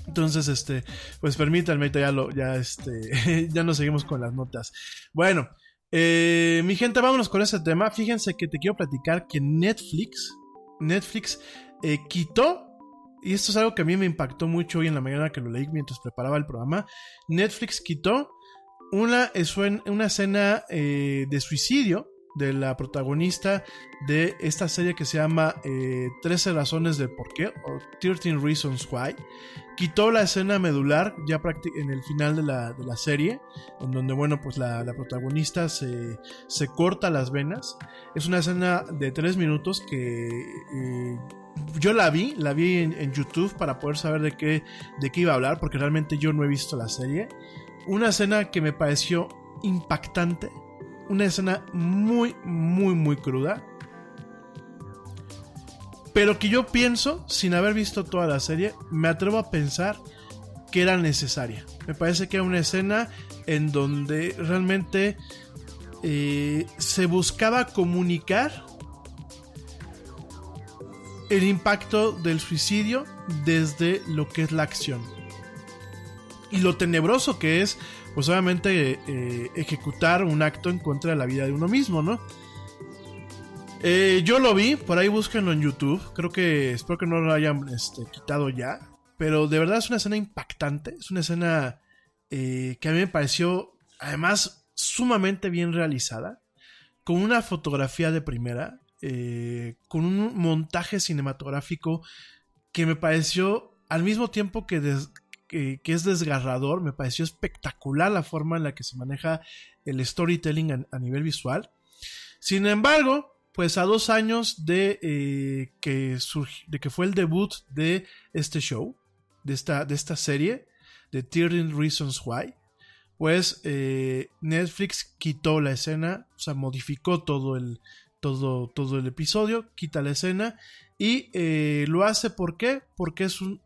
Entonces, este, pues permítanme, ya lo, ya este, *laughs* ya nos seguimos con las notas. Bueno, eh, mi gente, vámonos con ese tema. Fíjense que te quiero platicar que Netflix, Netflix eh, quitó, y esto es algo que a mí me impactó mucho hoy en la mañana que lo leí mientras preparaba el programa, Netflix quitó una, escen- una escena eh, de suicidio de la protagonista de esta serie que se llama eh, 13 razones del por qué o 13 Reasons Why. Quitó la escena medular ya en el final de la, de la serie, en donde, bueno, pues la, la protagonista se, se corta las venas. Es una escena de 3 minutos que eh, yo la vi, la vi en, en YouTube para poder saber de qué, de qué iba a hablar, porque realmente yo no he visto la serie. Una escena que me pareció impactante, una escena muy, muy, muy cruda. Pero que yo pienso, sin haber visto toda la serie, me atrevo a pensar que era necesaria. Me parece que era una escena en donde realmente eh, se buscaba comunicar el impacto del suicidio desde lo que es la acción. Y lo tenebroso que es, pues obviamente, eh, ejecutar un acto en contra de la vida de uno mismo, ¿no? Eh, yo lo vi, por ahí búsquenlo en YouTube. Creo que espero que no lo hayan este, quitado ya. Pero de verdad es una escena impactante. Es una escena eh, que a mí me pareció, además, sumamente bien realizada. Con una fotografía de primera. eh, con un montaje cinematográfico que me pareció, al mismo tiempo que, des- que, es desgarrador, me pareció espectacular la forma en la que se maneja el storytelling a nivel visual. Sin embargo, pues a dos años de, eh, que de que fue el debut de este show, de esta, de esta serie, de 13 Reasons Why, pues eh, Netflix quitó la escena, o sea, modificó todo el, todo, todo el episodio, quita la escena y eh, lo hace ¿por qué? Porque es un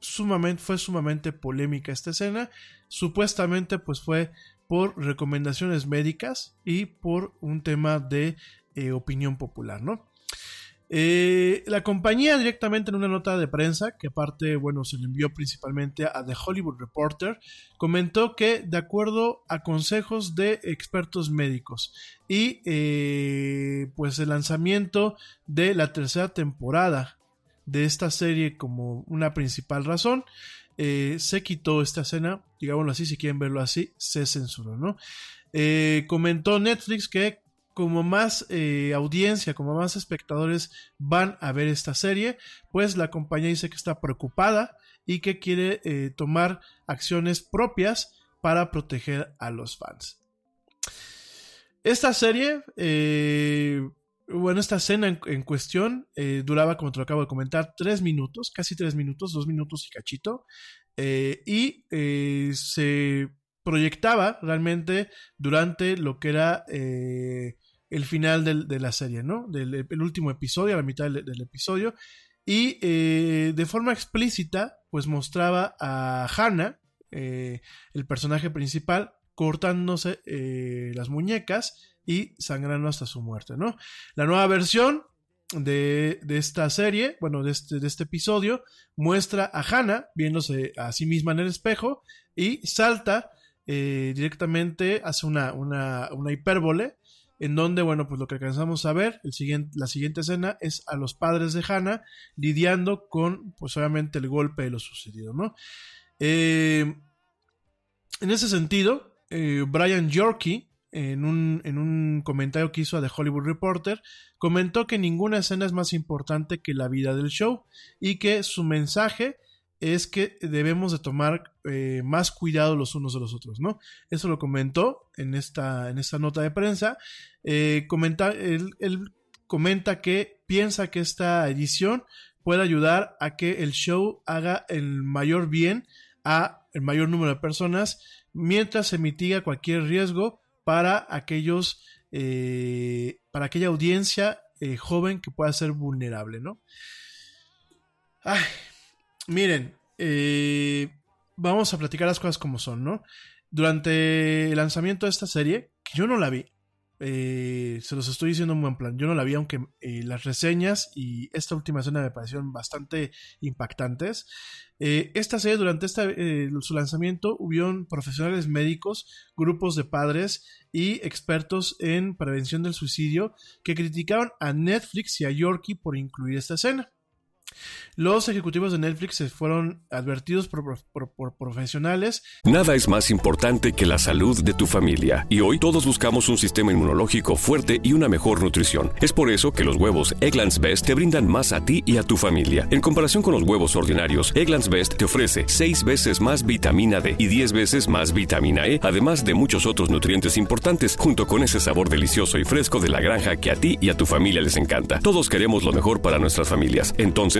sumamente, fue sumamente polémica esta escena, supuestamente pues fue por recomendaciones médicas y por un tema de eh, opinión popular, ¿no? Eh, la compañía directamente en una nota de prensa, que aparte, bueno, se le envió principalmente a The Hollywood Reporter, comentó que de acuerdo a consejos de expertos médicos y eh, pues el lanzamiento de la tercera temporada de esta serie como una principal razón, se quitó esta escena, digámoslo así, si quieren verlo así, se censuró, ¿no? Comentó Netflix que como más eh, audiencia, como más espectadores van a ver esta serie, pues la compañía dice que está preocupada y que quiere eh, tomar acciones propias para proteger a los fans. Esta serie, eh, bueno, esta escena en, en cuestión duraba, como te lo acabo de comentar, tres minutos, casi tres minutos, dos minutos y cachito. y se proyectaba realmente durante lo que era eh, el final de la serie, ¿no? El último episodio, a la mitad del, episodio. Y eh, de forma explícita, pues mostraba a Hannah, eh, el personaje principal, cortándose las muñecas y sangrando hasta su muerte, ¿no? La nueva versión de, de esta serie, bueno, de este, de este episodio, muestra a Hannah viéndose a sí misma en el espejo y salta eh, directamente, hace una, una, una hipérbole, en donde, bueno, pues lo que alcanzamos a ver, el siguiente, la siguiente escena es a los padres de Hannah lidiando con, pues obviamente, el golpe de lo sucedido, ¿no? Eh, en ese sentido, eh, Brian Yorkie, en un, en un comentario que hizo a The Hollywood Reporter, comentó que ninguna escena es más importante que la vida del show y que su mensaje es que debemos de tomar eh, más cuidado los unos de los otros, ¿no? Eso lo comentó en esta, en esta nota de prensa. Eh, comenta, él, él comenta que piensa que esta edición puede ayudar a que el show haga el mayor bien a el mayor número de personas mientras se mitiga cualquier riesgo para aquellos eh, para aquella audiencia joven que pueda ser vulnerable, ¿no? Ay, miren, eh, vamos a platicar las cosas como son, ¿no? Durante el lanzamiento de esta serie, que yo no la vi, eh, se los estoy diciendo en buen plan, yo no la vi, aunque eh, las reseñas y esta última escena me parecieron bastante impactantes. Eh, esta serie, durante esta, eh, su lanzamiento, hubieron profesionales médicos, grupos de padres y expertos en prevención del suicidio que criticaron a Netflix y a Yorkie por incluir esta escena. Los ejecutivos de Netflix se fueron advertidos por, por- profesionales Nada es más importante que la salud de tu familia y hoy todos buscamos un sistema inmunológico fuerte y una mejor nutrición. Es por eso que los huevos Egglands Best te brindan más a ti y a tu familia. En comparación con los huevos ordinarios, Egglands Best te ofrece 6 veces más vitamina D y 10 veces más vitamina E, además de muchos otros nutrientes importantes, junto con ese sabor delicioso y fresco de la granja que a ti y a tu familia les encanta. Todos queremos lo mejor para nuestras familias. Entonces,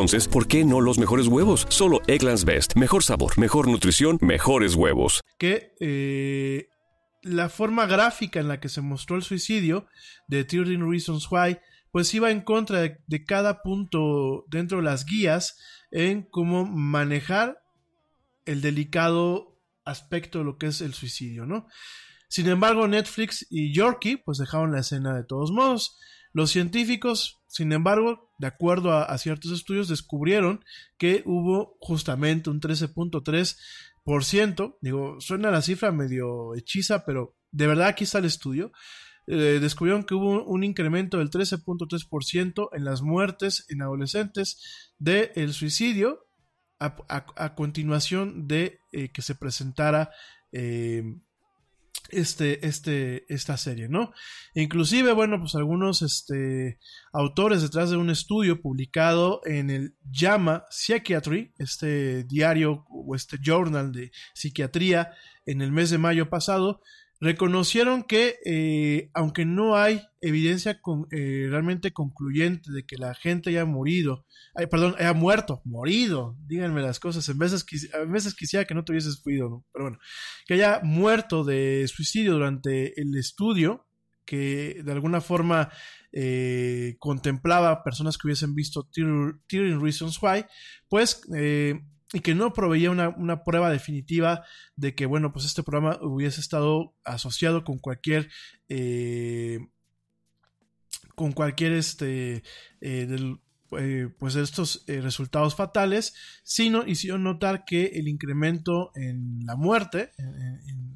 ¿por qué no los mejores huevos? Solo Egglands Best. Mejor sabor, mejor nutrición, mejores huevos. que eh, la forma gráfica en la que se mostró el suicidio de 13 Reasons Why, pues iba en contra de, de cada punto dentro de las guías en cómo manejar el delicado aspecto de lo que es el suicidio, ¿no? Sin embargo, Netflix y Yorkie pues dejaron la escena de todos modos. Los científicos, sin embargo, de acuerdo a, ciertos estudios, descubrieron que hubo justamente un 13.3%. Digo, suena la cifra medio hechiza, pero de verdad aquí está el estudio. Eh, descubrieron que hubo un incremento del 13.3% en las muertes en adolescentes del suicidio a, a- a continuación de eh, que se presentara eh, este, este, esta serie, ¿no? Inclusive, bueno, pues algunos este, autores detrás de un estudio publicado en el JAMA Psychiatry, este diario o este journal de psiquiatría en el mes de mayo pasado, reconocieron que eh, aunque no hay evidencia con- eh, realmente concluyente de que la gente haya morido, ay, perdón, haya muerto, morido, díganme las cosas, en veces, a veces quisiera que no te hubieses fuido, ¿no? pero bueno, que haya muerto de suicidio durante el estudio, que de alguna forma eh, contemplaba personas que hubiesen visto 13 Reasons Why, pues, eh, y que no proveía una, una prueba definitiva de que, bueno, pues este programa hubiese estado asociado con cualquier... eh, con cualquier este eh, del, eh, pues estos eh, resultados fatales, sino hicieron notar que el incremento en la muerte, en,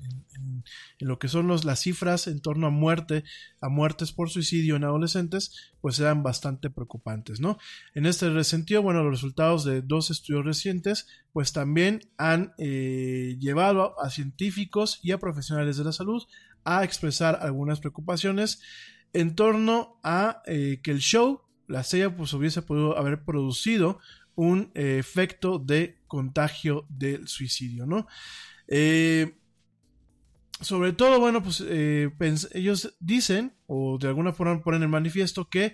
lo que son los, las cifras en torno a muerte, a muertes por suicidio en adolescentes, pues eran bastante preocupantes, ¿no? En este sentido, bueno, los resultados de dos estudios recientes, pues también han eh, llevado a, científicos y a profesionales de la salud a expresar algunas preocupaciones en torno a que el show, la serie, pues hubiese podido haber producido un eh, efecto de contagio del suicidio, ¿no? Eh, sobre todo, bueno, pues eh, ellos dicen, o de alguna forma ponen en manifiesto, que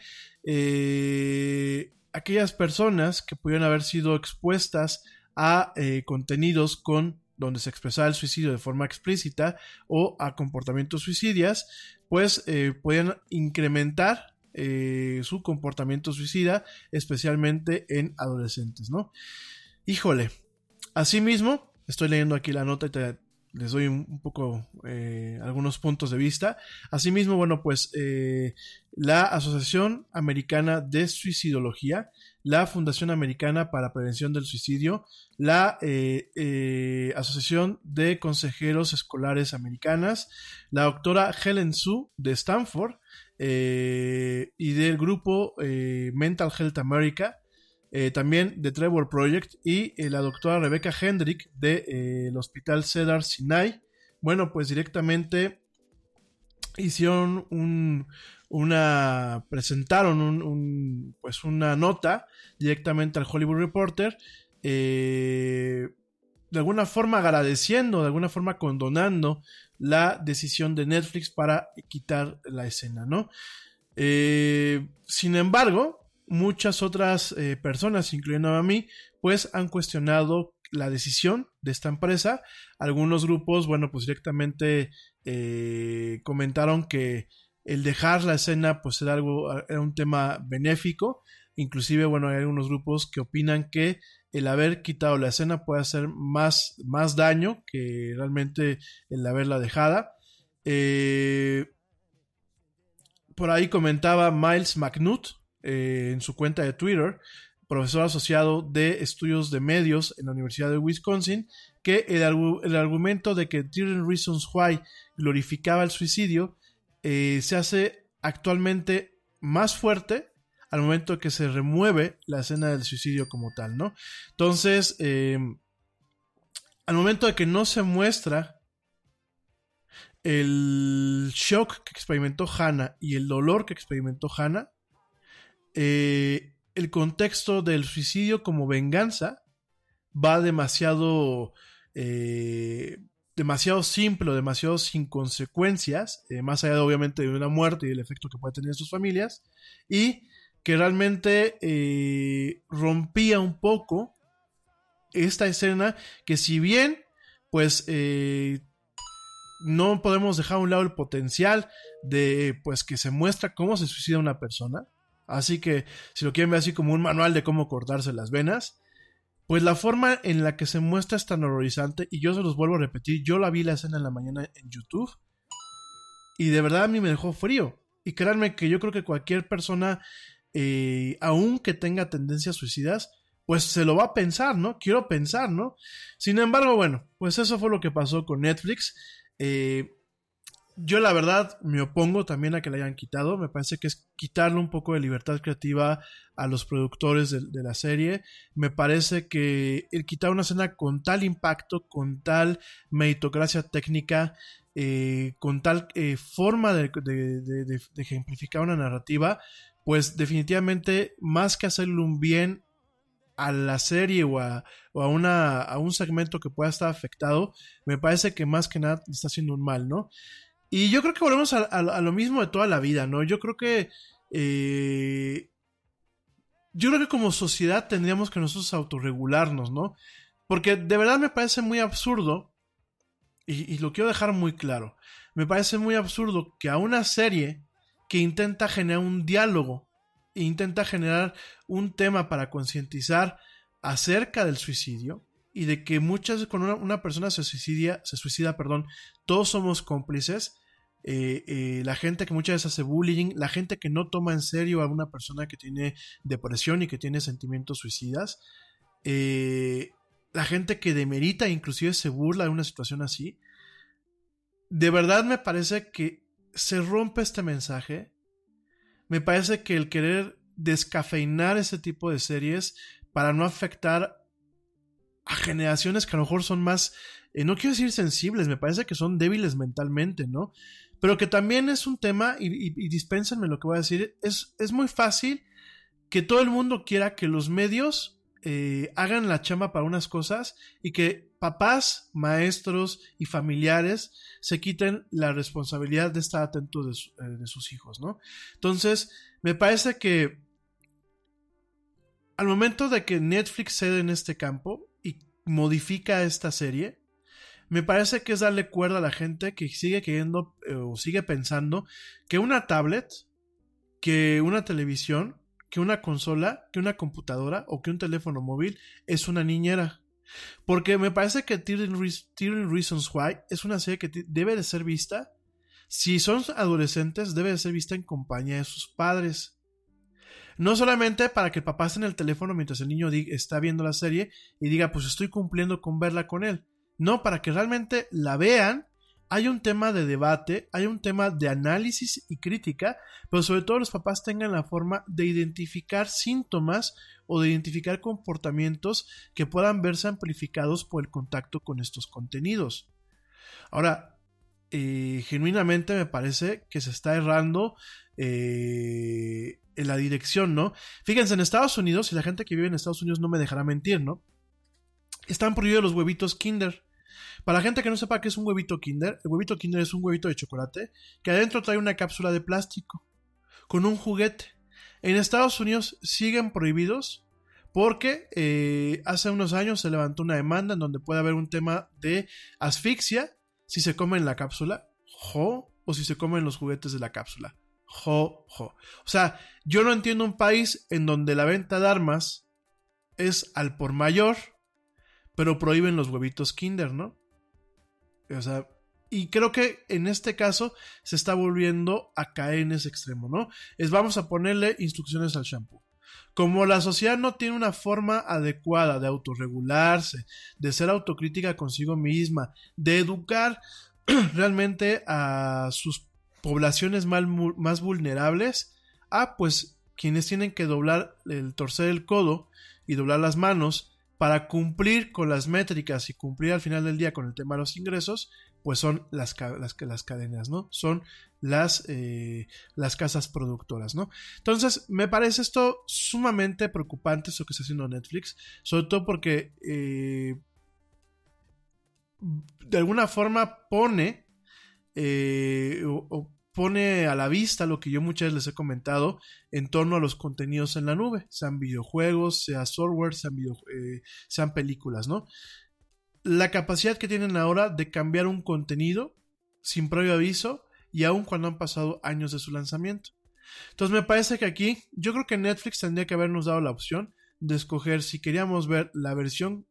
aquellas personas que pudieran haber sido expuestas a contenidos con donde se expresaba el suicidio de forma explícita o a comportamientos suicidas, pues pueden incrementar eh, su comportamiento suicida, especialmente en adolescentes, ¿no? Híjole. Asimismo, estoy leyendo aquí la nota y les doy un, poco eh, algunos puntos de vista. Asimismo, bueno, pues eh, la Asociación Americana de Suicidología, la Fundación Americana para Prevención del Suicidio, la Asociación de Consejeros Escolares Americanas, la doctora Helen Su de Stanford eh, y del grupo eh, Mental Health America, eh, también de Trevor Project y eh, la doctora Rebecca Hendrick del Hospital Cedar Sinai. Bueno, pues directamente hicieron un, una, presentaron un, un, pues una nota directamente al Hollywood Reporter, de alguna forma agradeciendo, de alguna forma condonando la decisión de Netflix para quitar la escena, ¿no? Eh, sin embargo, muchas otras eh, personas, incluyendo a mí, pues han cuestionado la decisión de esta empresa. Algunos grupos, bueno, pues directamente eh, comentaron que el dejar la escena, pues era algo, era un tema benéfico. Inclusive, bueno, hay algunos grupos que opinan que el haber quitado la escena puede hacer más, más daño que realmente el haberla dejada. Eh, por ahí comentaba Miles McNutt eh, en su cuenta de Twitter, profesor asociado de estudios de medios en la Universidad de Wisconsin, que el, el argumento de que 13 Reasons Why glorificaba el suicidio eh, se hace actualmente más fuerte al momento que se remueve la escena del suicidio como tal, ¿no? Entonces, eh, al momento de que no se muestra el shock que experimentó Hannah y el dolor que experimentó Hannah, eh, el contexto del suicidio como venganza va demasiado eh, demasiado simple demasiado sin consecuencias, más allá obviamente de una muerte y el efecto que puede tener en sus familias, y que realmente eh, rompía un poco esta escena que si bien pues eh, no podemos dejar a un lado el potencial de pues que se muestra cómo se suicida una persona así que si lo quieren ver así como un manual de cómo cortarse las venas pues la forma en la que se muestra es tan horrorizante y yo se los vuelvo a repetir yo la vi la escena en la mañana en YouTube y de verdad a mí me dejó frío y créanme que yo creo que cualquier persona eh, aun que tenga tendencias suicidas, pues se lo va a pensar, ¿no? Quiero pensar, ¿no? Sin embargo, bueno, pues eso fue lo que pasó con Netflix. Eh, yo la verdad me opongo también a que la hayan quitado. Me parece que es quitarle un poco de libertad creativa a los productores de, la serie. Me parece que el quitar una escena con tal impacto, con tal meritocracia técnica, eh, con tal eh, forma de ejemplificar una narrativa, pues definitivamente más que hacerle un bien a la serie o a, o a una, a un segmento que pueda estar afectado, me parece que más que nada está haciendo un mal, ¿no? Y yo creo que volvemos a, lo mismo de toda la vida, ¿no? Yo creo que... eh, yo creo que como sociedad tendríamos que nosotros autorregularnos, ¿no? Porque de verdad me parece muy absurdo, y lo quiero dejar muy claro, me parece muy absurdo que a una serie que intenta generar un diálogo, e intenta generar un tema para concientizar acerca del suicidio y de que muchas veces cuando una, persona se suicida, se suicida, perdón, todos somos cómplices. eh, eh, la gente que muchas veces hace bullying, la gente que no toma en serio a una persona que tiene depresión y que tiene sentimientos suicidas, eh, la gente que demerita e inclusive se burla de una situación así, de verdad me parece que se rompe este mensaje. Me parece que el querer descafeinar ese tipo de series para no afectar a generaciones que a lo mejor son más, eh, no quiero decir sensibles, me parece que son débiles mentalmente, ¿no? Pero que también es un tema, y, dispénsenme lo que voy a decir, es, es muy fácil que todo el mundo quiera que los medios eh, hagan la chamba para unas cosas y que papás, maestros y familiares se quiten la responsabilidad de estar atentos eh, de sus hijos, ¿no? Entonces, me parece que al momento de que Netflix cede en este campo y modifica esta serie, me parece que es darle cuerda a la gente que sigue queriendo eh, o sigue pensando que una tablet, que una televisión, que una consola, que una computadora o que un teléfono móvil es una niñera. Porque me parece que 13 Reas- 13 Reasons Why es una serie que debe de ser vista. Si son adolescentes, debe de ser vista en compañía de sus padres. No solamente para que el papá esté en el teléfono mientras el niño está viendo la serie y diga, pues estoy cumpliendo con verla con él. No, para que realmente la vean, hay un tema de debate, hay un tema de análisis y crítica, pero sobre todo los papás tengan la forma de identificar síntomas o de identificar comportamientos que puedan verse amplificados por el contacto con estos contenidos. Ahora, eh, genuinamente me parece que se está errando eh, en la dirección, ¿no? Fíjense, en Estados Unidos, y la gente que vive en Estados Unidos no me dejará mentir, ¿no? Están prohibidos los huevitos Kinder. Para la gente que no sepa qué es un huevito Kinder, el huevito Kinder es un huevito de chocolate que adentro trae una cápsula de plástico con un juguete. En Estados Unidos siguen prohibidos porque eh, hace unos años se levantó una demanda en donde puede haber un tema de asfixia si se comen la cápsula, jo, o si se comen los juguetes de la cápsula, jo, jo. O sea, yo no entiendo un país en donde la venta de armas es al por mayor, pero prohíben los huevitos Kinder, ¿no? O sea, y creo que en este caso se está volviendo a caer en ese extremo, ¿no? Es vamos a ponerle instrucciones al shampoo. Como la sociedad no tiene una forma adecuada de autorregularse, de ser autocrítica consigo misma, de educar *clears throat* realmente a sus poblaciones más vulnerables, ah, pues quienes tienen que doblar el torcer el codo y doblar las manos para cumplir con las métricas y cumplir al final del día con el tema de los ingresos, pues son las, las, las cadenas, ¿no? Son las, eh, las casas productoras, ¿no? Entonces, me parece esto sumamente preocupante, eso que está haciendo Netflix, sobre todo porque eh, de alguna forma pone eh, pone a la vista lo que yo muchas veces les he comentado en torno a los contenidos en la nube, sean videojuegos, sea software, sean, video- eh, sean películas, ¿no? La capacidad que tienen ahora de cambiar un contenido sin previo aviso y aun cuando han pasado años de su lanzamiento. Entonces me parece que aquí yo creo que Netflix tendría que habernos dado la opción de escoger si queríamos ver la versión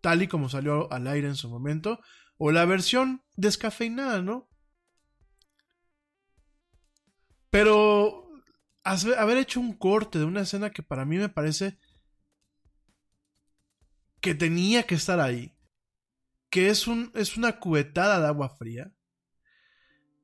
tal y como salió al aire en su momento o la versión descafeinada, ¿no? Pero haber hecho un corte de una escena que para mí me parece que tenía que estar ahí, que es, un, es una cubetada de agua fría,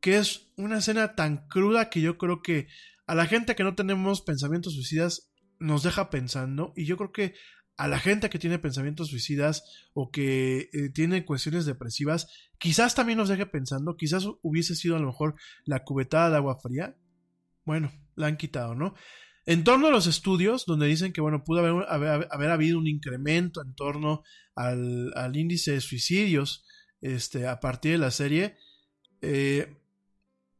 que es una escena tan cruda que yo creo que a la gente que no tenemos pensamientos suicidas nos deja pensando y yo creo que a la gente que tiene pensamientos suicidas o que eh, tiene cuestiones depresivas, quizás también nos deje pensando, quizás hubiese sido a lo mejor la cubetada de agua fría. Bueno, la han quitado, ¿no? En torno a los estudios, donde dicen que, bueno, pudo haber, haber, habido un incremento en torno al, al índice de suicidios este, a partir de la serie, eh,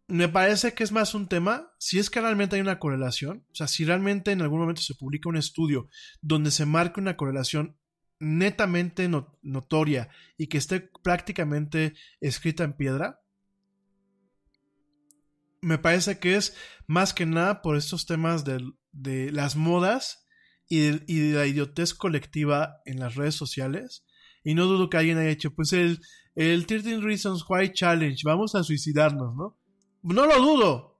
me parece que es más un tema, si es que realmente hay una correlación, o sea, si realmente en algún momento se publica un estudio donde se marque una correlación netamente no- notoria y que esté prácticamente escrita en piedra, me parece que es más que nada por estos temas del- de, las modas y de, de la idiotez colectiva en las redes sociales. Y no dudo que alguien haya hecho, pues el, el 13 Reasons Why Challenge, vamos a suicidarnos, ¿no? No lo dudo.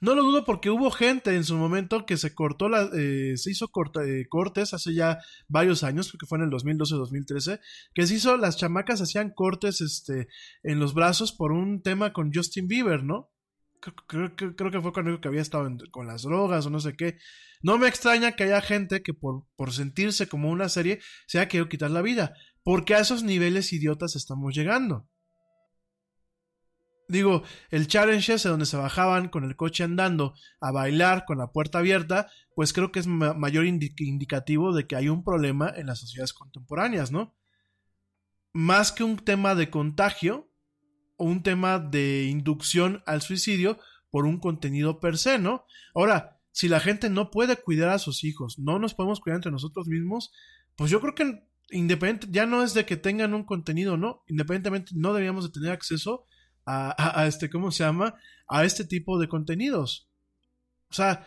No lo dudo porque hubo gente en su momento que se cortó la, eh, se hizo eh, cortes hace ya varios años, creo que fue en el 2012-2013, que se hizo, las chamacas hacían cortes, este, en los brazos por un tema con Justin Bieber, ¿no? Creo, creo- que fue cuando dijo que había estado con las drogas o no sé qué. No me extraña que haya gente que por, por sentirse como una serie se haya querido quitar la vida, porque a esos niveles idiotas estamos llegando. Digo, el challenge ese donde se bajaban con el coche andando a bailar con la puerta abierta, pues creo que es ma- mayor indi- indicativo de que hay un problema en las sociedades contemporáneas, ¿no? Más que un tema de contagio un tema de inducción al suicidio por un contenido per se, ¿no? Ahora, si la gente no puede cuidar a sus hijos, no nos podemos cuidar entre nosotros mismos, pues yo creo que independiente, ya no es de que tengan un contenido, ¿no? Independientemente, no deberíamos de tener acceso a, este, ¿cómo se llama? A este tipo de contenidos. O sea,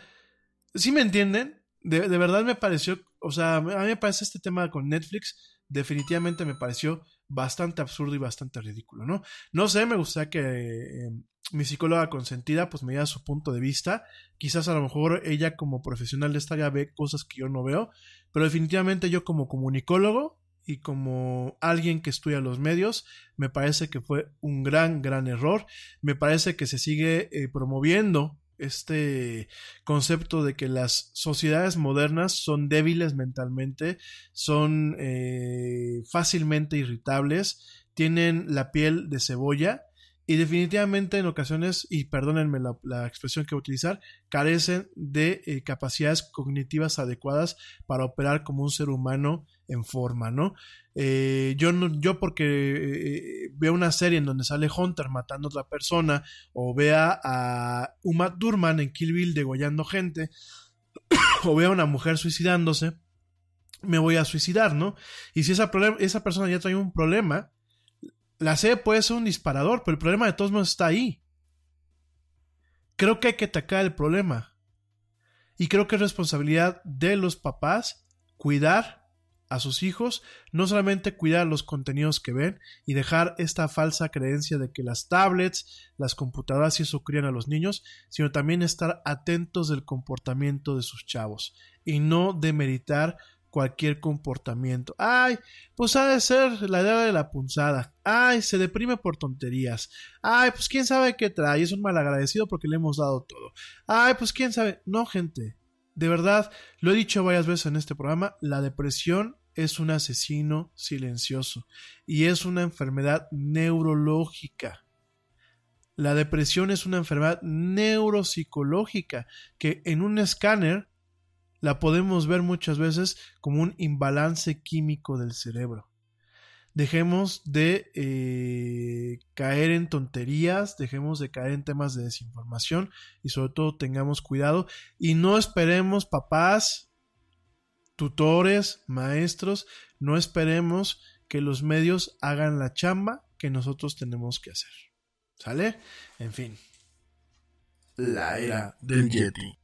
¿sí me entienden? De, de verdad me pareció, o sea, a mí me parece este tema con Netflix, definitivamente me pareció bastante absurdo y bastante ridículo, ¿no? No sé, me gustaría que eh, mi psicóloga consentida pues me diera su punto de vista. Quizás a lo mejor ella como profesional de esta área ve cosas que yo no veo, pero definitivamente yo como comunicólogo y como alguien que estudia los medios, me parece que fue un gran, gran error. Me parece que se sigue eh, promoviendo este concepto de que las sociedades modernas son débiles mentalmente, son eh, fácilmente irritables, tienen la piel de cebolla y definitivamente en ocasiones, y perdónenme la, expresión que voy a utilizar, carecen de eh, capacidades cognitivas adecuadas para operar como un ser humano en forma, ¿no? Eh, yo no, yo porque eh, veo una serie en donde sale Hunter matando a otra persona, o vea a Uma Thurman en Kill Bill degollando gente, *coughs* o vea a una mujer suicidándose, me voy a suicidar, ¿no? Y si esa, esa persona ya trae un problema, la serie puede ser un disparador, pero el problema de todos modos está ahí. Creo que hay que atacar el problema. Y creo que es responsabilidad de los papás cuidar a sus hijos, no solamente cuidar los contenidos que ven y dejar esta falsa creencia de que las tablets, las computadoras y eso crían a los niños, sino también estar atentos del comportamiento de sus chavos y no demeritar cualquier comportamiento. Ay, pues ha de ser la idea de la punzada. Ay, se deprime por tonterías. Ay, pues quién sabe qué trae. Es un malagradecido porque le hemos dado todo. Ay, pues quién sabe. No, gente. De verdad, lo he dicho varias veces en este programa, la depresión es un asesino silencioso y es una enfermedad neurológica. La depresión es una enfermedad neuropsicológica que en un escáner la podemos ver muchas veces como un imbalance químico del cerebro. Dejemos de eh, caer en tonterías, dejemos de caer en temas de desinformación y sobre todo tengamos cuidado y no esperemos papás, tutores, maestros, no esperemos que los medios hagan la chamba que nosotros tenemos que hacer. ¿Sale? En fin. La era del Yeti.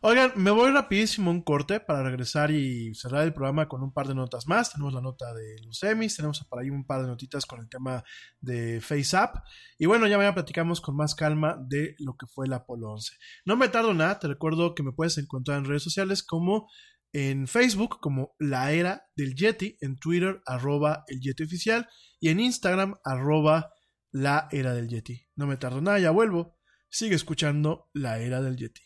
Oigan, me voy rapidísimo un corte para regresar y cerrar el programa con un par de notas más. Tenemos la nota de los semis, tenemos por ahí un par de notitas con el tema de FaceApp. Y bueno, ya mañana platicamos con más calma de lo que fue el Apolo 11. No me tardo nada, te recuerdo que me puedes encontrar en redes sociales como en Facebook como La Era del Yeti, en Twitter arroba el Yeti Oficial y en Instagram arroba La Era del Yeti. No me tardo nada, ya vuelvo. Sigue escuchando La Era del Yeti.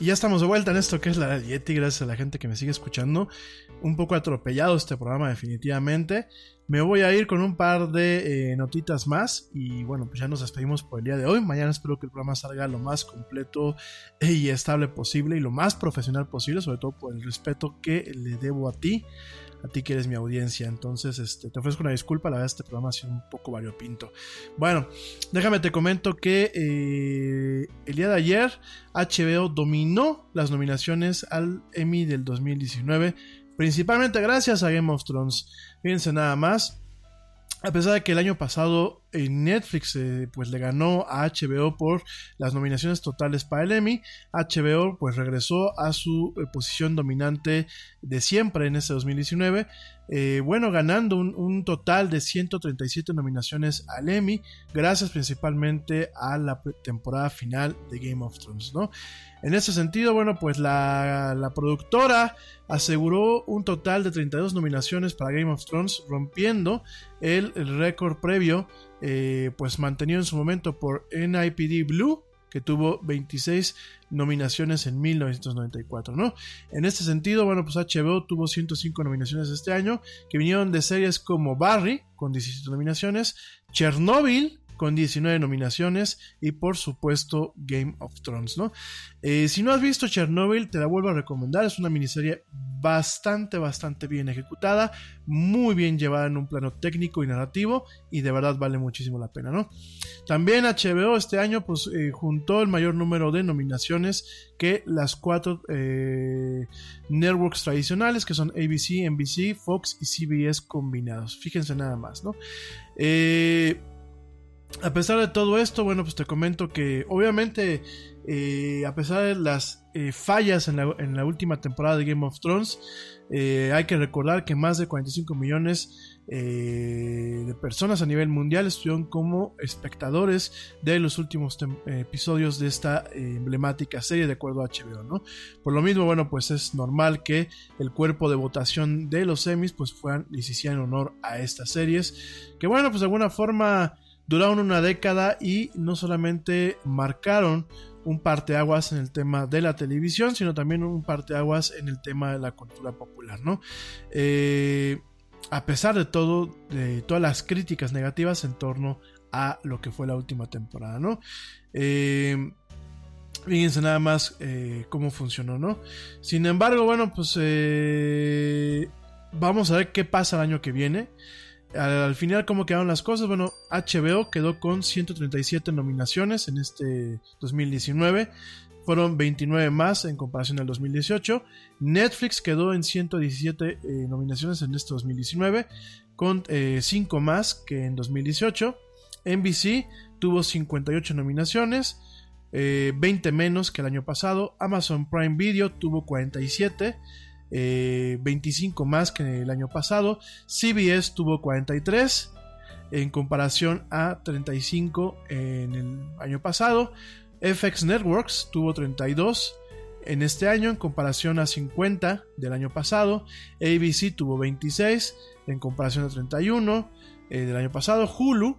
Y ya estamos de vuelta en esto que es la Yeti, gracias a la gente que me sigue escuchando. Un poco atropellado este programa definitivamente. Me voy a ir con un par de eh, notitas más y bueno, pues ya nos despedimos por el día de hoy. Mañana espero que el programa salga lo más completo y estable posible y lo más profesional posible, sobre todo por el respeto que le debo a ti, a ti que eres mi audiencia. Entonces, este, te ofrezco una disculpa, la verdad este programa ha sido un poco variopinto. Bueno, déjame te comento que eh, el día de ayer HBO dominó las nominaciones al Emmy del 2019, principalmente gracias a Game of Thrones. Fíjense nada más. A pesar de que el año pasado Netflix eh, pues le ganó a HBO por las nominaciones totales para el Emmy, HBO pues regresó a su eh, posición dominante de siempre en este 2019, eh, bueno, ganando un, total de 137 nominaciones al Emmy, gracias principalmente a la temporada final de Game of Thrones, ¿no? En ese sentido, bueno, pues la, la productora aseguró un total de 32 nominaciones para Game of Thrones, rompiendo el récord previo, eh, pues mantenido en su momento por NIPD Blue, que tuvo 26 nominaciones en 1994, ¿no? En este sentido, bueno, pues HBO tuvo 105 nominaciones este año, que vinieron de series como Barry, con 17 nominaciones, Chernobyl, con 19 nominaciones y por supuesto Game of Thrones, ¿no? Eh, si no has visto Chernobyl, te la vuelvo a recomendar, es una miniserie bastante, bastante bien ejecutada, muy bien llevada en un plano técnico y narrativo y de verdad vale muchísimo la pena, ¿no? También HBO este año pues eh, juntó el mayor número de nominaciones que las cuatro eh, networks tradicionales que son ABC, NBC, Fox y CBS combinados. Fíjense nada más, ¿no? Eh, a pesar de todo esto, bueno, pues te comento que obviamente, eh, a pesar de las eh, fallas en la, última temporada de Game of Thrones, eh, hay que recordar que más de 45 millones de personas a nivel mundial estuvieron como espectadores de los últimos episodios de esta emblemática serie de acuerdo a HBO, ¿no? Por lo mismo, bueno, pues es normal que el cuerpo de votación de los semis pues fueran y se hicieran honor a estas series, que bueno, pues de alguna forma duraron una década y no solamente marcaron un parteaguas en el tema de la televisión, sino también un parteaguas en el tema de la cultura popular, ¿no? Eh, a pesar de todo, de todas las críticas negativas en torno a lo que fue la última temporada, ¿no? Eh, Fíjense nada más eh, cómo funcionó, ¿no? Sin embargo, bueno, pues eh, vamos a ver qué pasa el año que viene. Al, al final, ¿cómo quedaron las cosas? Bueno, HBO quedó con 137 nominaciones en este 2019. Fueron 29 más en comparación al 2018. Netflix quedó en 117 eh, nominaciones en este 2019, con 5 más que en 2018. NBC tuvo 58 nominaciones, eh, 20 menos que el año pasado. Amazon Prime Video tuvo 47, eh, 25 más que el año pasado. CBS tuvo 43 en comparación a 35 en el año pasado. FX Networks tuvo 32 en este año en comparación a 50 del año pasado. ABC tuvo 26 en comparación a 31 eh, del año pasado. Hulu,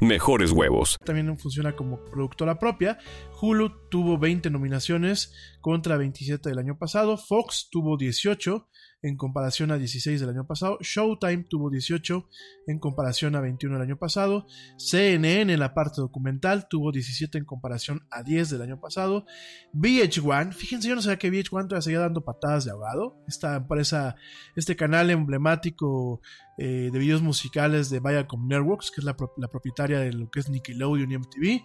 mejores huevos. también funciona como productora propia. Hulu tuvo 20 nominaciones contra 27 del año pasado. Fox tuvo 18 en comparación a 16 del año pasado. Showtime tuvo 18 en comparación a 21 del año pasado. CNN en la parte documental tuvo 17 en comparación a 10 del año pasado. VH1, fíjense, yo no sabía que VH1 todavía seguía dando patadas de ahogado. Esta empresa, este canal emblemático eh, de videos musicales de Viacom Networks, que es la, pro- la propietaria de lo que es Nickelodeon y MTV,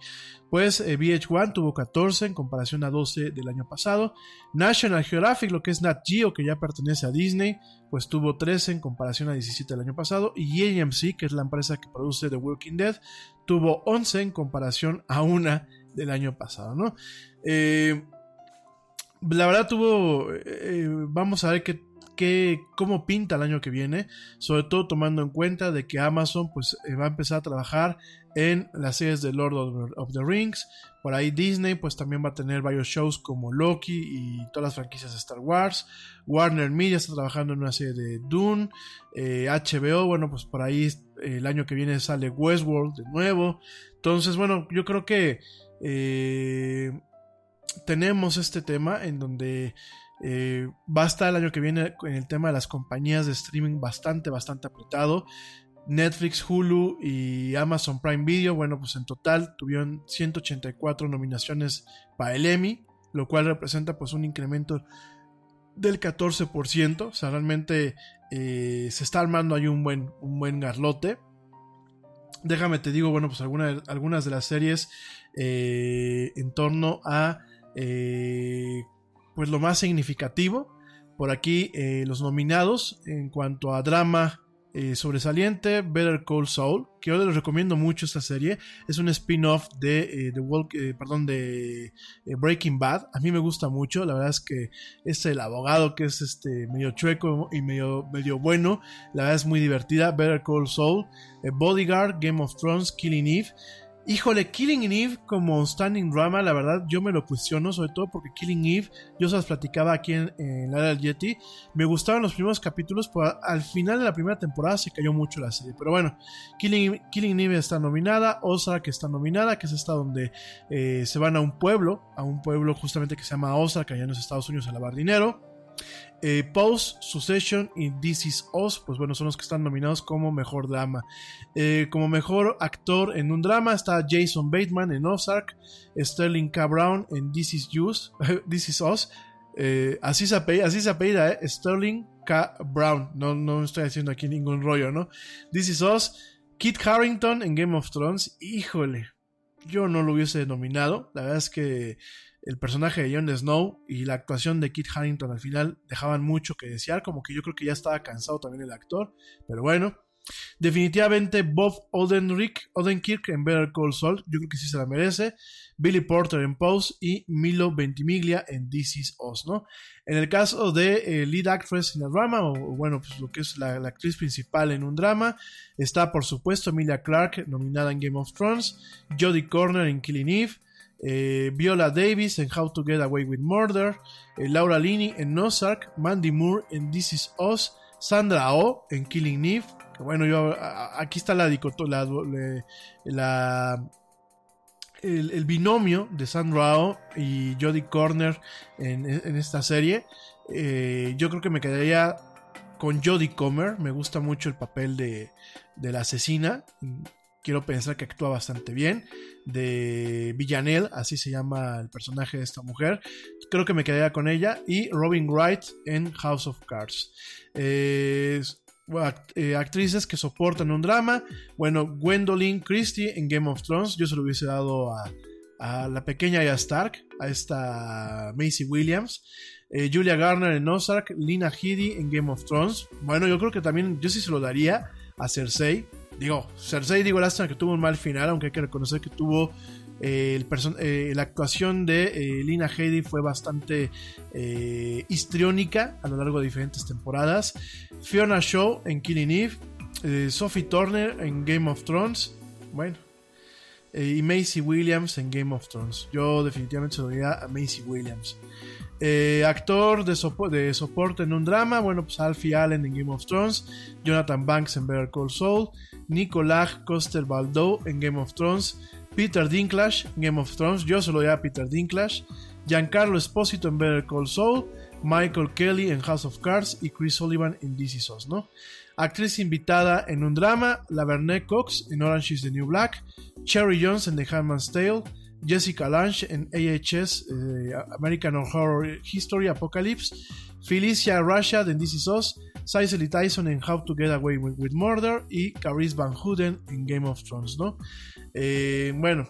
pues eh, VH1 tuvo 14 en comparación a 12 del año pasado. National Geographic, lo que es Nat Geo, que ya pertenece a Disney, pues tuvo 13 en comparación a 17 del año pasado. Y AMC, que es la empresa que produce The Walking Dead, tuvo 11 en comparación a una del año pasado, ¿no? Eh, la verdad tuvo, eh, vamos a ver qué, qué- cómo pinta el año que viene, sobre todo tomando en cuenta de que Amazon pues eh, va a empezar a trabajar en las series de Lord of, the Rings, por ahí Disney pues también va a tener varios shows como Loki y todas las franquicias de Star Wars, Warner Media está trabajando en una serie de Dune, eh, HBO, bueno pues por ahí eh, el año que viene sale Westworld de nuevo, entonces bueno yo creo que eh, tenemos este tema en donde eh, va a estar el año que viene en el tema de las compañías de streaming bastante, bastante apretado. Netflix, Hulu y Amazon Prime Video, bueno, pues en total tuvieron 184 nominaciones para el Emmy, lo cual representa pues un incremento del 14%, o sea, realmente eh, se está armando ahí un buen, un buen garlote. Déjame te digo, bueno, pues alguna- algunas de las series eh, en torno a eh, pues lo más significativo. Por aquí eh, los nominados en cuanto a drama eh, sobresaliente, Better Call Saul, que yo les recomiendo mucho esta serie. Es un spin-off de, eh, Walk- eh, perdón, de Breaking Bad. A mí me gusta mucho, la verdad es que es el abogado que es este medio chueco y medio, medio bueno. La verdad es muy divertida. Better Call Saul, Bodyguard, Game of Thrones, Killing Eve. Híjole, Killing Eve como standing drama, la verdad yo me lo cuestiono, sobre todo porque Killing Eve, yo se las platicaba aquí en, en la del Yeti, me gustaban los primeros capítulos, pero al final de la primera temporada se cayó mucho la serie. Pero bueno, Killing, Killing Eve está nominada, Ozark está nominada, que es esta donde eh, se van a un pueblo, a un pueblo justamente que se llama Ozark, allá en los Estados Unidos a lavar dinero. Eh, Pose, Succession y This Is Us, pues bueno, son los que están nominados como mejor drama. Eh, como mejor actor en un drama está Jason Bateman en Ozark, Sterling K. Brown en This Is, Us, *laughs* This Is Us. Eh, así se apellida, así se apellida, eh, Sterling K. Brown. No, no estoy haciendo aquí ningún rollo, ¿no? This Is Us. Kit Harrington en Game of Thrones. Híjole, yo no lo hubiese nominado. La verdad es que el personaje de Jon Snow y la actuación de Kit Harrington al final dejaban mucho que desear, como que yo creo que ya estaba cansado también el actor, pero bueno. Definitivamente Bob Odenkirk, Odenkirk en Better Call Saul, yo creo que sí se la merece. Billy Porter en Pose y Milo Ventimiglia en This Is Us, ¿no? En el caso de eh, Lead Actress en el drama, o, o bueno, pues lo que es la, la actriz principal en un drama, está por supuesto Emilia Clarke, nominada en Game of Thrones, Jodie Corner en Killing Eve, eh, Viola Davis en How to Get Away with Murder, eh, Laura Linney en Ozark, Mandy Moore en This Is Us, Sandra Oh en Killing Eve, bueno, yo aquí está la la, el, binomio de Sandra Oh y Jodie Corner en, en esta serie. Eh, yo creo que me quedaría con Jodie Comer, me gusta mucho el papel de, de la asesina. Quiero pensar que actúa bastante bien. De Villanelle, así se llama el personaje de esta mujer. Creo que me quedaría con ella. Y Robin Wright en House of Cards. Eh, eh, actrices que soportan un drama. Bueno, Gwendolyn Christie en Game of Thrones. Yo se lo hubiese dado a, la pequeña Arya Stark, a esta Macy Williams. Eh, Julia Garner en Ozark, Lina Headey en Game of Thrones. Bueno, yo creo que también yo sí se lo daría a Cersei. Digo, Cersei, digo, lástima que tuvo un mal final, aunque hay que reconocer que tuvo eh, el eh, la actuación de eh, Lina Headey fue bastante eh, histriónica a lo largo de diferentes temporadas. Fiona Shaw en Killing Eve, eh, Sophie Turner en Game of Thrones. Bueno, y Macy Williams en Game of Thrones. Yo definitivamente se lo daría a Macy Williams. Actor de, de soporte en un drama, bueno, pues Alfie Allen en Game of Thrones, Jonathan Banks en Better Call Saul, Nicolás Coster Baldo en Game of Thrones, Peter Dinklage en Game of Thrones, yo se lo a Peter Dinklage, Giancarlo Esposito en Better Call Saul, Michael Kelly en House of Cards y Chris Sullivan en DC SOS, ¿no? Actriz invitada en un drama, Laverne Cox en Orange is the New Black, Cherry Jones en The Handmaid's Tale, Jessica Lange en AHS eh, American Horror History Apocalypse, Felicia Rashad en DC SOS, Cicely Tyson en How to Get Away with, Murder y Caris Van Houten en Game of Thrones, ¿no? Eh, bueno,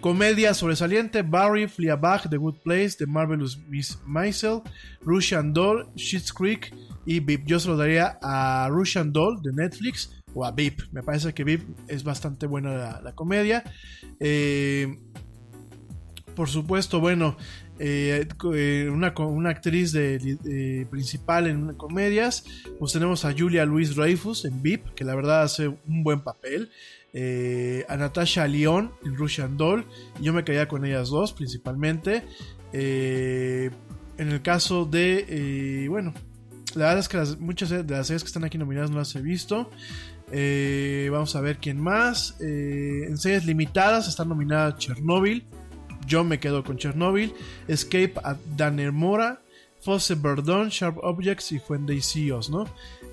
comedia sobresaliente: Barry, Fleabag, The Good Place, The Marvelous Miss Maisel, Russian Doll, Schitt's Creek y Beep. Yo se lo daría a Russian Doll de Netflix o a Beep. Me parece que Beep es bastante buena la, la comedia. Eh, por supuesto, bueno, eh, eh, una, actriz de, principal en comedias, pues tenemos a Julia Louis Dreyfus en VIP, que la verdad hace un buen papel, eh, a Natasha Lyon en Russian Doll, yo me quedaría con ellas dos principalmente. En el caso de, bueno, la verdad es que muchas de las series que están aquí nominadas no las he visto. Vamos a ver quién más. En series limitadas está nominada Chernobyl. Yo me quedo con Chernobyl. Escape at Danemora. Fosse Verdon, Sharp Objects y Fuente CEOs, ¿no?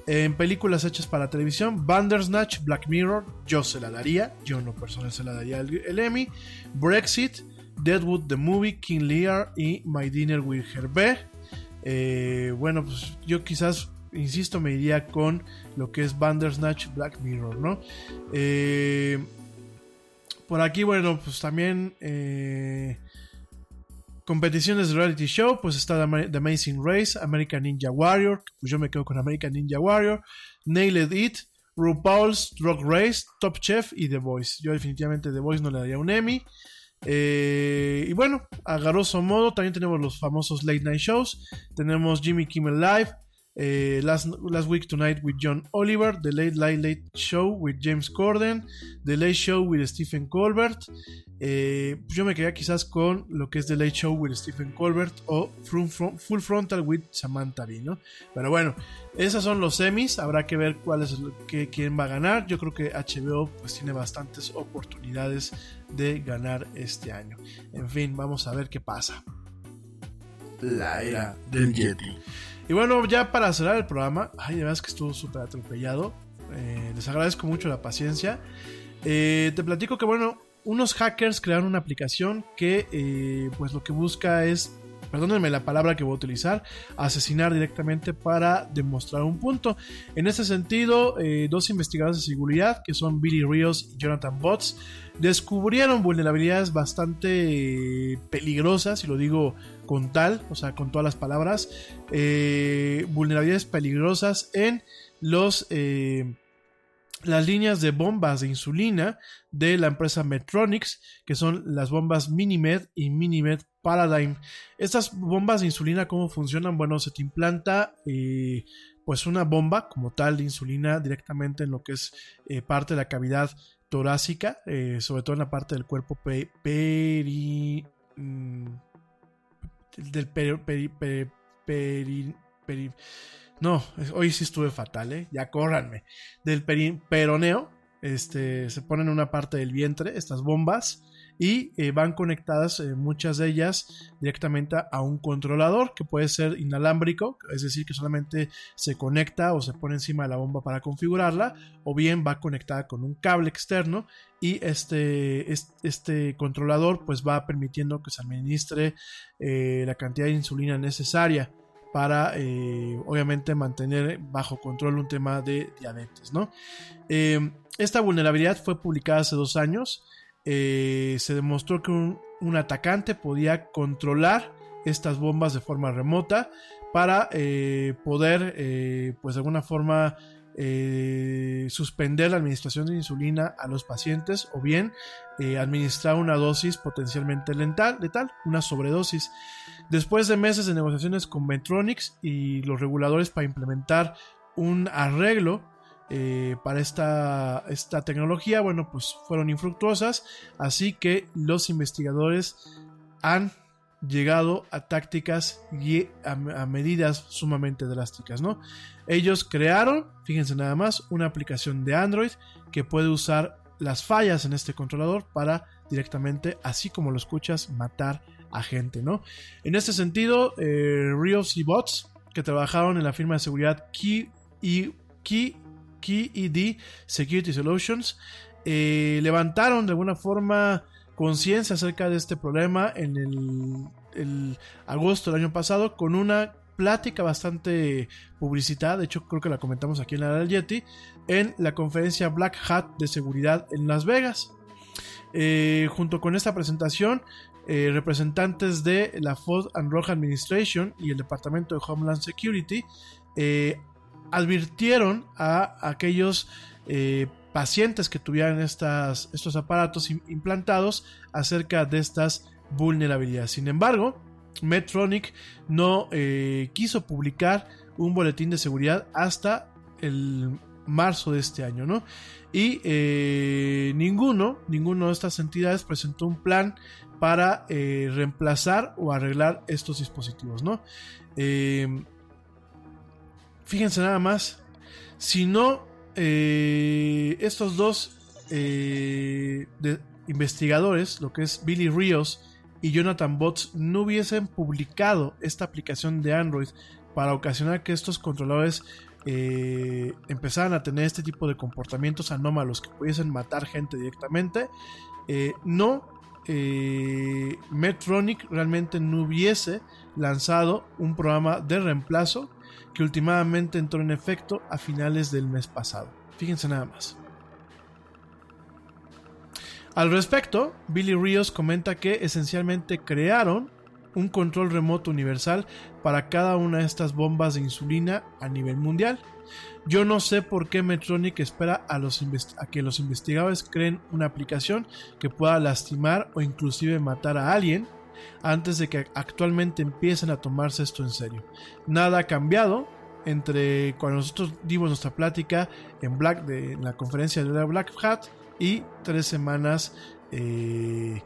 En películas hechas para televisión, Bandersnatch, Black Mirror, yo se la daría, yo no personal se la daría el, Emmy, Brexit, Deadwood the Movie, King Lear y My Dinner with Hervé. Eh, bueno, pues yo quizás, insisto, me iría con lo que es Bandersnatch, Black Mirror, ¿no? Eh, por aquí, bueno, pues también eh, competiciones de reality show, pues está The, Ama- The Amazing Race, American Ninja Warrior, pues yo me quedo con American Ninja Warrior, Nailed It, RuPaul's Drag Race, Top Chef y The Voice. Yo definitivamente The Voice no le daría un Emmy. Eh, y bueno, a grosso modo también tenemos los famosos late night shows. Tenemos Jimmy Kimmel Live, eh, Last, Last Week Tonight with John Oliver, The Late Late Late Show with James Corden, The Late Show with Stephen Colbert. Eh, yo me quedaría quizás con lo que es The Late Show with Stephen Colbert o Full, Full Frontal with Samantha Bee, ¿no? Pero bueno, esos son los semis. Habrá que ver cuál es qué- quién va a ganar. Yo creo que HBO pues tiene bastantes oportunidades de ganar este año. En fin, vamos a ver qué pasa. La era del Yeti. Y bueno, ya para cerrar el programa, ay, de verdad que estuvo súper atropellado. Eh, les agradezco mucho la paciencia. Eh, te platico que, bueno, unos hackers crearon una aplicación que, eh, pues lo que busca es, perdónenme la palabra que voy a utilizar, asesinar directamente para demostrar un punto. En este sentido, dos investigadores de seguridad, que son Billy Rios y Jonathan Botts, descubrieron vulnerabilidades bastante peligrosas, y lo digo con tal, o sea, con todas las palabras, eh, vulnerabilidades peligrosas en los... eh, las líneas de bombas de insulina de la empresa Medtronics, que son las bombas Minimed y Minimed Paradigm. Estas bombas de insulina, ¿cómo funcionan? Bueno, se te implanta eh, pues una bomba como tal de insulina directamente en lo que es parte de la cavidad torácica, sobre todo en la parte del cuerpo pe- peri... mm, del peri... no, hoy sí estuve fatal, ¿eh? Ya córranme. Del peroneo, este, se ponen en una parte del vientre estas bombas y eh, van conectadas, eh, muchas de ellas, directamente a un controlador que puede ser inalámbrico, es decir, que solamente se conecta o se pone encima de la bomba para configurarla, o bien va conectada con un cable externo y este, es- este controlador pues va permitiendo que se administre eh, la cantidad de insulina necesaria para obviamente mantener bajo control un tema de diabetes, ¿no? Esta vulnerabilidad fue publicada hace dos años. Eh, se demostró que un, atacante podía controlar estas bombas de forma remota para eh, poder, eh, pues de alguna forma, suspender la administración de insulina a los pacientes o bien administrar una dosis potencialmente letal, letal, una sobredosis. Después de meses de negociaciones con Medtronics y los reguladores para implementar un arreglo eh, para esta, esta tecnología, bueno, pues fueron infructuosas, así que los investigadores han llegado a tácticas y a, a medidas sumamente drásticas, ¿no? Ellos crearon, fíjense nada más, una aplicación de Android que puede usar las fallas en este controlador para directamente, así como lo escuchas, matar agente, ¿no? En este sentido, eh, Rios y Bots, que trabajaron en la firma de seguridad Key, y, Key, KeyED Security Solutions, eh, levantaron de alguna forma conciencia acerca de este problema en el, el agosto del año pasado con una plática bastante publicitada, de hecho creo que la comentamos aquí en la del Yeti, en la conferencia Black Hat de seguridad en Las Vegas. Eh, junto con esta presentación, eh, representantes de la Food and Drug Administration y el Departamento de Homeland Security eh, advirtieron a aquellos eh, pacientes que tuvieran estas, estos aparatos im- implantados acerca de estas vulnerabilidades. Sin embargo, Medtronic no eh, quiso publicar un boletín de seguridad hasta el marzo de este año, ¿no? Y eh, ninguno, ninguno de estas entidades presentó un plan para reemplazar o arreglar estos dispositivos, ¿no? Fíjense nada más, si no eh, estos dos eh, investigadores, lo que es Billy Rios y Jonathan Botts, no hubiesen publicado esta aplicación de Android para ocasionar que estos controladores eh, empezaran a tener este tipo de comportamientos anómalos que pudiesen matar gente directamente, no eh, Medtronic realmente no hubiese lanzado un programa de reemplazo que últimamente entró en efecto a finales del mes pasado. Fíjense nada más. Al respecto, Billy Rios comenta que esencialmente crearon un control remoto universal para cada una de estas bombas de insulina a nivel mundial. Yo no sé por qué Medtronic espera a, a que los investigadores creen una aplicación que pueda lastimar o inclusive matar a alguien antes de que actualmente empiecen a tomarse esto en serio. Nada ha cambiado entre cuando nosotros dimos nuestra plática en, Black, de, la conferencia de la Black Hat y tres semanas eh,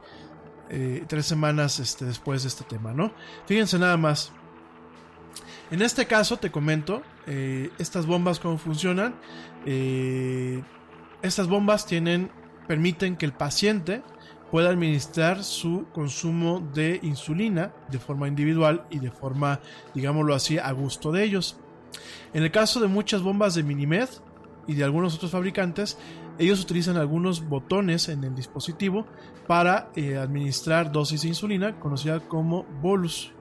eh, tres semanas este, después de este tema, ¿no? Fíjense nada más. En este caso te comento eh, estas bombas cómo funcionan. Estas bombas tienen permiten que el paciente pueda administrar su consumo de insulina de forma individual y de forma, digámoslo así, a gusto de ellos. En el caso de muchas bombas de Minimed y de algunos otros fabricantes, ellos utilizan algunos botones en el dispositivo para eh, administrar dosis de insulina, conocida como bolus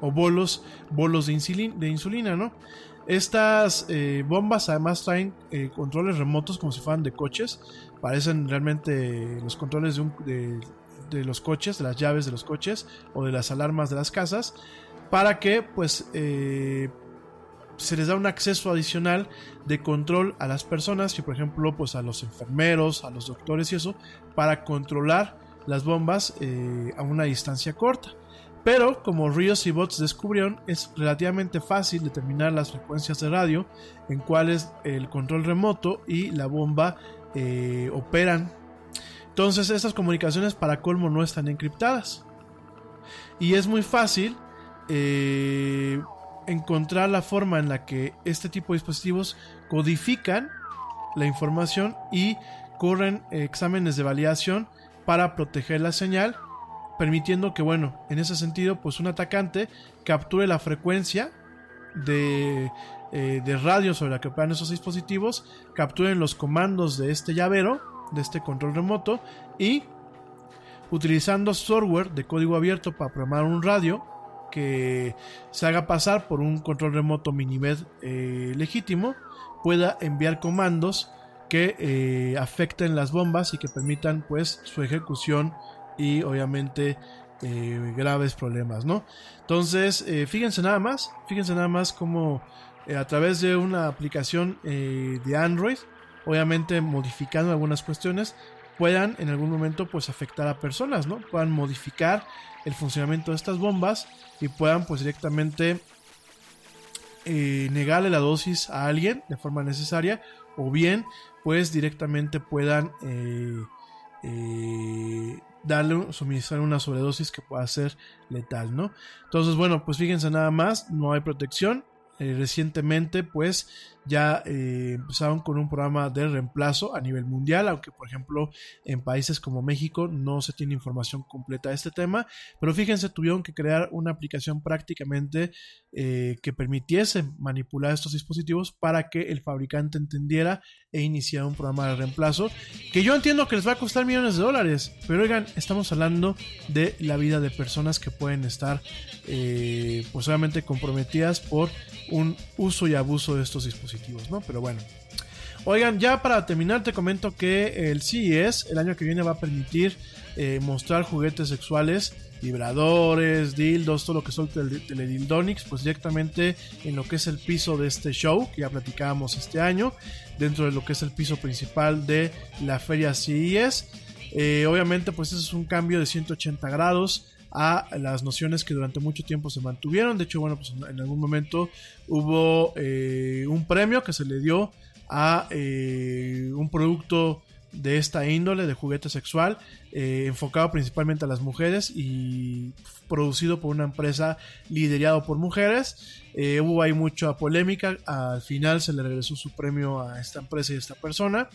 o bolos, bolos de, insulin- de insulina, ¿no? Estas eh, bombas además traen eh, controles remotos como si fueran de coches, parecen realmente los controles de, los coches, de las llaves de los coches o de las alarmas de las casas, para que pues eh, se les da un acceso adicional de control a las personas y por ejemplo pues a los enfermeros, a los doctores y eso, para controlar las bombas eh, a una distancia corta. Pero como Rios y Bots descubrieron, es relativamente fácil determinar las frecuencias de radio en cuales el control remoto y la bomba eh, operan. Entonces estas comunicaciones para colmo no están encriptadas. Y es muy fácil eh, encontrar la forma en la que este tipo de dispositivos codifican la información y corren exámenes de validación para proteger la señal, permitiendo que, bueno, en ese sentido, pues un atacante capture la frecuencia de, eh, de radio sobre la que operan esos dispositivos, capturen los comandos de este llavero, de este control remoto, y utilizando software de código abierto para programar un radio que se haga pasar por un control remoto Minimed eh, legítimo, pueda enviar comandos que eh, afecten las bombas y que permitan pues su ejecución y obviamente eh, graves problemas, ¿no? Entonces, fíjense nada más, fíjense nada más cómo eh, a través de una aplicación eh, de Android, obviamente modificando algunas cuestiones, puedan en algún momento pues afectar a personas, ¿no? Puedan modificar el funcionamiento de estas bombas y puedan pues directamente eh, negarle la dosis a alguien de forma necesaria o bien pues directamente puedan darle suministrar una sobredosis que pueda ser letal, ¿no? Entonces bueno pues fíjense nada más, no hay protección, eh, recientemente pues ya eh, empezaron con un programa de reemplazo a nivel mundial, aunque por ejemplo en países como México no se tiene información completa de este tema, pero fíjense, tuvieron que crear una aplicación prácticamente eh, que permitiese manipular estos dispositivos para que el fabricante entendiera e iniciara un programa de reemplazo, que yo entiendo que les va a costar millones de dólares, pero oigan, estamos hablando de la vida de personas que pueden estar eh, pues obviamente comprometidas por un uso y abuso de estos dispositivos, ¿no? Pero bueno. Oigan, ya para terminar te comento que el CES el año que viene va a permitir eh, mostrar juguetes sexuales, vibradores, dildos, todo lo que son tele- teledildonics, pues directamente en lo que es el piso de este show que ya platicábamos este año, dentro de lo que es el piso principal de la feria CES. Eh, obviamente, pues eso es un cambio de 180 grados a las nociones que durante mucho tiempo se mantuvieron. De hecho, bueno, pues en, algún momento hubo eh, un premio que se le dio a eh, un producto de esta índole de juguete sexual eh, enfocado principalmente a las mujeres y producido por una empresa liderado por mujeres. Hubo ahí mucha polémica. Al final se le regresó su premio a esta empresa y a esta persona.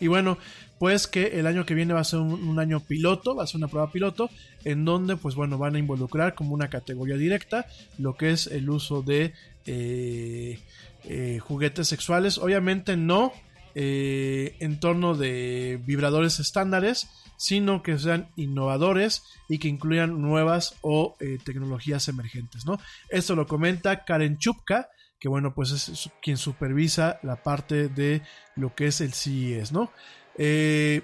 Y bueno, pues que el año que viene va a ser un, año piloto, va a ser una prueba piloto, en donde pues bueno, van a involucrar como una categoría directa lo que es el uso de eh, eh, juguetes sexuales. Obviamente no eh, en torno de vibradores estándares, sino que sean innovadores y que incluyan nuevas o tecnologías emergentes, ¿no? Esto lo comenta Karen Chupka, que bueno, pues es quien supervisa la parte de lo que es el CES, ¿no? Eh,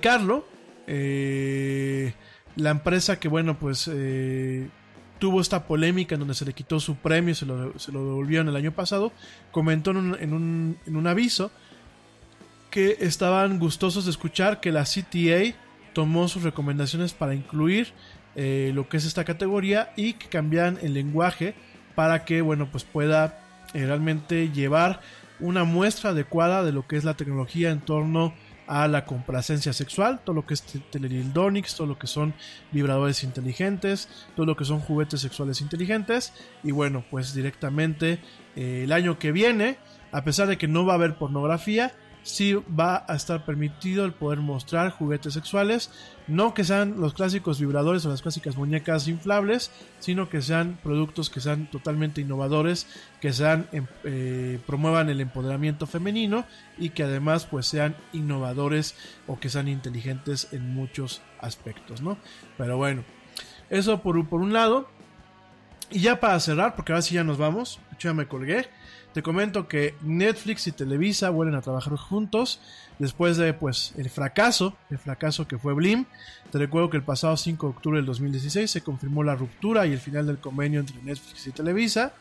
Carlo, eh, la empresa que bueno, pues eh, tuvo esta polémica en donde se le quitó su premio, se lo, se lo devolvieron el año pasado, comentó en un, en un- en un aviso que estaban gustosos de escuchar que la CTA tomó sus recomendaciones para incluir eh, lo que es esta categoría y que cambiaran el lenguaje para que bueno pues pueda eh, realmente llevar una muestra adecuada de lo que es la tecnología en torno a la complacencia sexual, todo lo que es te- teledildonics, todo lo que son vibradores inteligentes, todo lo que son juguetes sexuales inteligentes. Y bueno pues directamente eh, el año que viene a pesar de que no va a haber pornografía sí va a estar permitido el poder mostrar juguetes sexuales, no que sean los clásicos vibradores o las clásicas muñecas inflables, sino que sean productos que sean totalmente innovadores, que sean em- eh, promuevan el empoderamiento femenino y que además pues sean innovadores o que sean inteligentes en muchos aspectos, ¿no? Pero bueno, eso por, por un lado. Y ya para cerrar, porque ahora sí ya nos vamos, ya me colgué. Te comento que Netflix y Televisa vuelven a trabajar juntos después de pues el fracaso, el fracaso que fue Blim. Te recuerdo que el pasado 5 de octubre del 2016 se confirmó la ruptura y el final del convenio entre Netflix y Televisa.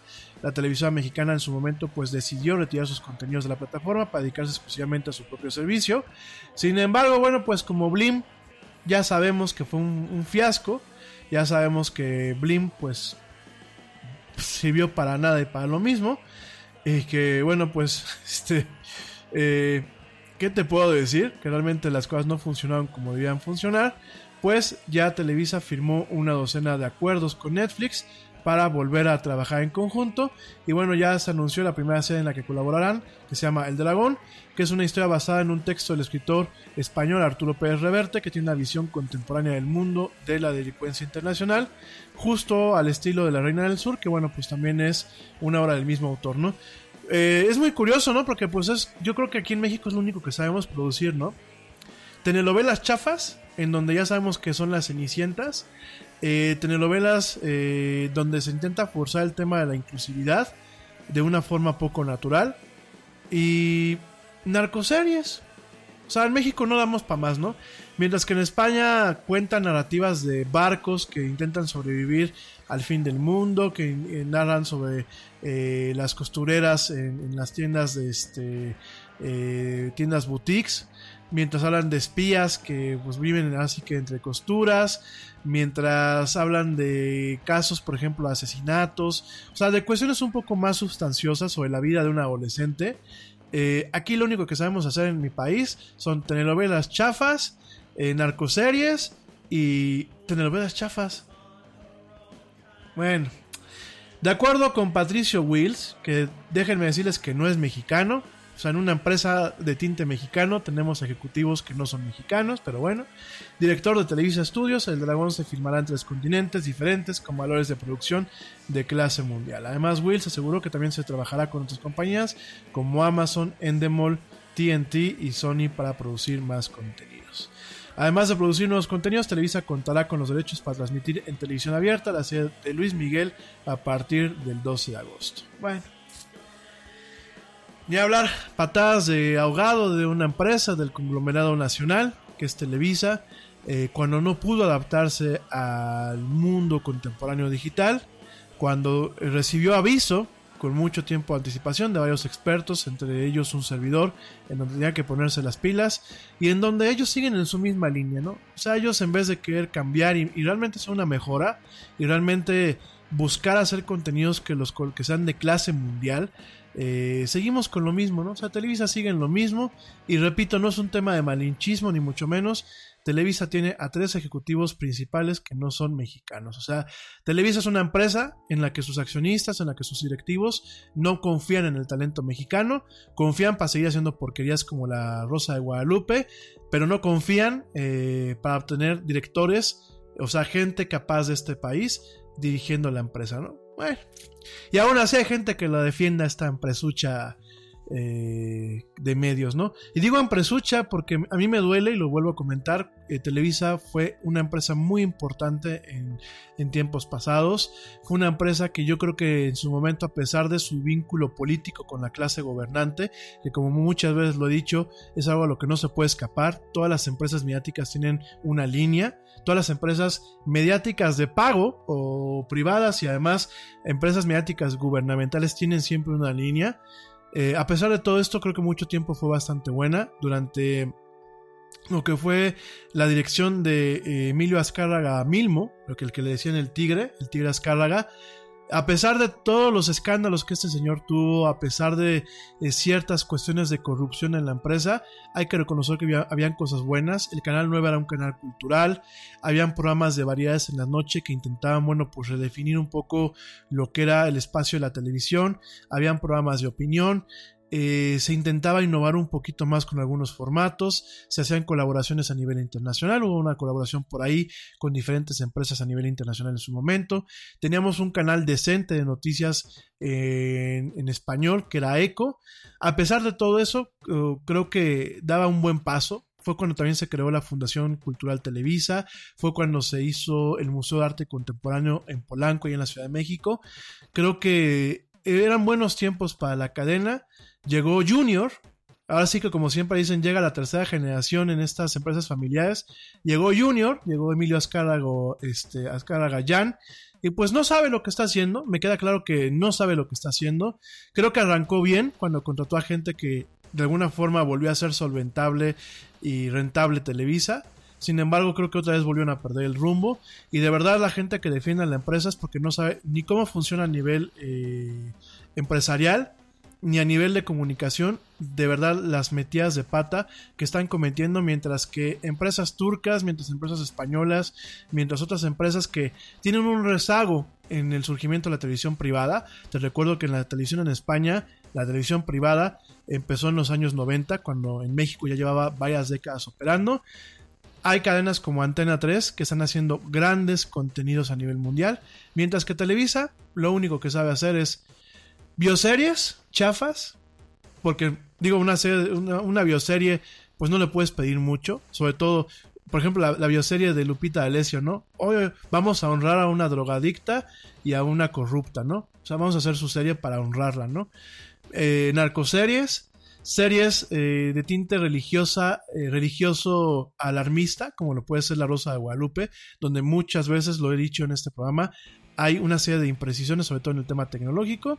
La televisora mexicana en su momento pues decidió retirar sus contenidos de la plataforma para dedicarse exclusivamente a su propio servicio. Sin embargo, bueno, pues como Blim ya sabemos que fue un, un fiasco, ya sabemos que Blim pues sirvió para nada y para lo mismo. Y que bueno, pues, *laughs* este, eh, ¿qué te puedo decir? Que realmente las cosas no funcionaron como debían funcionar. Pues ya Televisa firmó una docena de acuerdos con Netflix para volver a trabajar en conjunto. Y bueno, ya se anunció la primera serie en la que colaborarán, que se llama El Dragón, que es una historia basada en un texto del escritor español Arturo Pérez Reverte, que tiene una visión contemporánea del mundo de la delincuencia internacional, justo al estilo de La Reina del Sur, que bueno, pues también es una obra del mismo autor, ¿no? Eh, es muy curioso, ¿no? Porque pues es, yo creo que aquí en México es lo único que sabemos producir, ¿no? Telenovelas chafas, en donde ya sabemos que son las cenicientas. Eh, telenovelas eh, donde se intenta forzar el tema de la inclusividad de una forma poco natural. Y narcoseries. O sea, en México no damos para más, ¿no? Mientras que en España cuentan narrativas de barcos que intentan sobrevivir al fin del mundo, que eh, narran sobre eh, las costureras en, las tiendas de este eh, tiendas boutiques, mientras hablan de espías que pues viven así que entre costuras, mientras hablan de casos, por ejemplo, asesinatos, o sea, de cuestiones un poco más sustanciosas sobre la vida de un adolescente. Eh, aquí lo único que sabemos hacer en mi país son telenovelas chafas, eh, narcoseries y telenovelas chafas. Bueno, De acuerdo con Patricio Wills, que déjenme decirles que no es mexicano, o sea, en una empresa de tinte mexicano tenemos ejecutivos que no son mexicanos, pero bueno. Director de Televisa Studios, El Dragón se filmará en tres continentes diferentes con valores de producción de clase mundial. Además, Wills aseguró que también se trabajará con otras compañías como Amazon, Endemol, TNT y Sony para producir más contenidos. Además de producir nuevos contenidos, Televisa contará con los derechos para transmitir en televisión abierta la serie de Luis Miguel a partir del 12 de agosto. Bueno. Ni hablar, patadas de ahogado de una empresa del conglomerado nacional, que es Televisa, eh, cuando no pudo adaptarse al mundo contemporáneo digital, cuando recibió aviso con mucho tiempo de anticipación de varios expertos, entre ellos un servidor, en donde tenía que ponerse las pilas y en donde ellos siguen en su misma línea, ¿no? O sea, ellos en vez de querer cambiar y, realmente ser una mejora y realmente buscar hacer contenidos que los que sean de clase mundial, eh, seguimos con lo mismo, ¿no? O sea, Televisa sigue en lo mismo y repito, no es un tema de malinchismo ni mucho menos. Televisa tiene a tres ejecutivos principales que no son mexicanos. O sea, Televisa es una empresa en la que sus accionistas, en la que sus directivos no confían en el talento mexicano, confían para seguir haciendo porquerías como la Rosa de Guadalupe, pero no confían eh, para obtener directores, o sea, gente capaz de este país dirigiendo la empresa, ¿no? Bueno, y aún así hay gente que la defienda esta empresucha eh, de medios, ¿no? Y digo empresucha porque a mí me duele y lo vuelvo a comentar, eh, Televisa fue una empresa muy importante en, en tiempos pasados, fue una empresa que yo creo que en su momento, a pesar de su vínculo político con la clase gobernante, que como muchas veces lo he dicho, es algo a lo que no se puede escapar, todas las empresas mediáticas tienen una línea, todas las empresas mediáticas de pago o privadas y además empresas mediáticas gubernamentales tienen siempre una línea. Eh, a pesar de todo esto, creo que mucho tiempo fue bastante buena. Durante lo que fue la dirección de eh, Emilio Azcárraga Milmo, lo que el que le decían el tigre, el tigre Azcárraga, a pesar de todos los escándalos que este señor tuvo, a pesar de ciertas cuestiones de corrupción en la empresa, hay que reconocer que había, habían cosas buenas. El canal 9 era un canal cultural, habían programas de variedades en la noche que intentaban, bueno, pues redefinir un poco lo que era el espacio de la televisión, habían programas de opinión, eh, se intentaba innovar un poquito más con algunos formatos, se hacían colaboraciones a nivel internacional, hubo una colaboración por ahí con diferentes empresas a nivel internacional en su momento, teníamos un canal decente de noticias eh, en, español que era ECO, a pesar de todo eso, eh, creo que daba un buen paso, fue cuando también se creó la Fundación Cultural Televisa, fue cuando se hizo el Museo de Arte Contemporáneo en Polanco y en la Ciudad de México. Creo que eran buenos tiempos para la cadena. Llegó Junior, ahora sí que como siempre dicen, llega la tercera generación en estas empresas familiares. Llegó Junior, llegó Emilio Azcárraga, este, Azcárraga Jan, y pues no sabe lo que está haciendo. Me queda claro que no sabe lo que está haciendo. Creo que arrancó bien cuando contrató a gente que de alguna forma volvió a ser solventable y rentable Televisa. Sin embargo, creo que otra vez volvieron a perder el rumbo. Y de verdad la gente que defiende a la empresa es porque no sabe ni cómo funciona a nivel eh, empresarial, ni a nivel de comunicación. De verdad las metidas de pata que están cometiendo mientras que empresas turcas, mientras empresas españolas, mientras otras empresas que tienen un rezago en el surgimiento de la televisión privada. Te recuerdo que en la televisión en España, la televisión privada empezó en los años 90, cuando en México ya llevaba varias décadas operando. Hay cadenas como Antena 3 que están haciendo grandes contenidos a nivel mundial, mientras que Televisa lo único que sabe hacer es bioseries, chafas, porque digo, una, serie, una, bioserie pues no le puedes pedir mucho, sobre todo, por ejemplo, la, bioserie de Lupita D'Alessio, ¿no? Oye, vamos a honrar a una drogadicta y a una corrupta, ¿no? O sea, vamos a hacer su serie para honrarla, ¿no? Eh, narcoseries, series eh, de tinte religiosa, eh, religioso alarmista, como lo puede ser La Rosa de Guadalupe, donde muchas veces lo he dicho en este programa, hay una serie de imprecisiones, sobre todo en el tema tecnológico.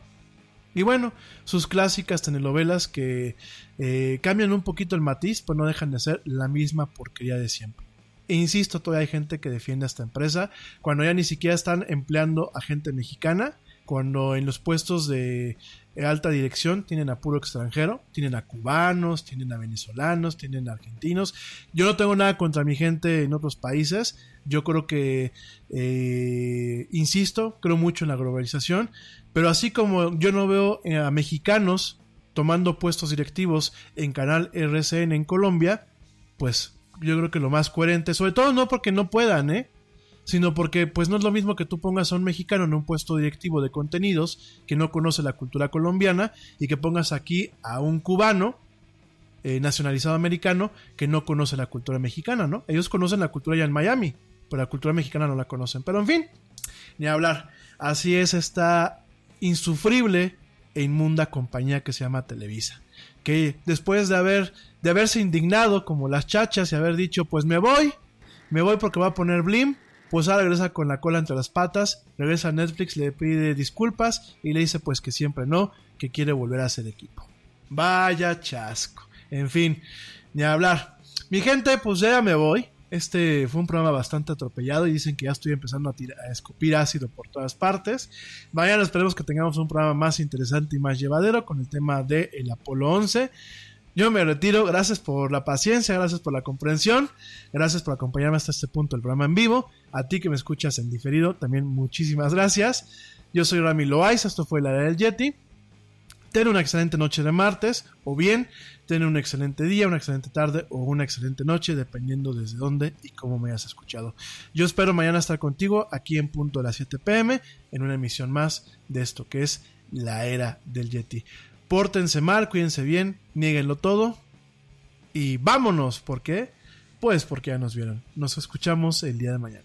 Y bueno, sus clásicas telenovelas que eh, cambian un poquito el matiz, pero no dejan de ser la misma porquería de siempre. E insisto, todavía hay gente que defiende a esta empresa cuando ya ni siquiera están empleando a gente mexicana cuando en los puestos de alta dirección tienen a puro extranjero, tienen a cubanos, tienen a venezolanos, tienen a argentinos. Yo no tengo nada contra mi gente en otros países. Yo creo que, eh, insisto, creo mucho en la globalización, pero así como yo no veo a mexicanos tomando puestos directivos en canal RCN en Colombia, pues yo creo que lo más coherente, sobre todo no porque no puedan, ¿eh? Sino porque pues no es lo mismo que tú pongas a un mexicano en un puesto directivo de contenidos que no conoce la cultura colombiana y que pongas aquí a un cubano eh, nacionalizado americano que no conoce la cultura mexicana, ¿no? Ellos conocen la cultura ya en Miami, pero la cultura mexicana no la conocen. Pero en fin, ni hablar. Así es esta insufrible e inmunda compañía que se llama Televisa. Que después de haber de haberse indignado como las chachas y haber dicho, pues me voy, me voy porque va a poner Blim, pues ahora regresa con la cola entre las patas, regresa a Netflix, le pide disculpas y le dice pues que siempre no, que quiere volver a ser equipo. Vaya chasco. En fin, ni hablar. Mi gente, pues ya me voy. Este fue un programa bastante atropellado y dicen que ya estoy empezando a, tirar, a escupir ácido por todas partes. Mañana esperemos que tengamos un programa más interesante y más llevadero con el tema de el Apolo 11. Yo me retiro, gracias por la paciencia, gracias por la comprensión, gracias por acompañarme hasta este punto del programa en vivo. A ti que me escuchas en diferido, también muchísimas gracias. Yo soy Rami Loaiza, esto fue la era del Yeti. Ten una excelente noche de martes, o bien ten un excelente día, una excelente tarde o una excelente noche, dependiendo desde dónde y cómo me hayas escuchado. Yo espero mañana estar contigo aquí en punto de las 7 pm en una emisión más de esto que es la era del Yeti. Pórtense mal, cuídense bien, nieguenlo todo y vámonos. ¿Por qué? Pues porque ya nos vieron. Nos escuchamos el día de mañana.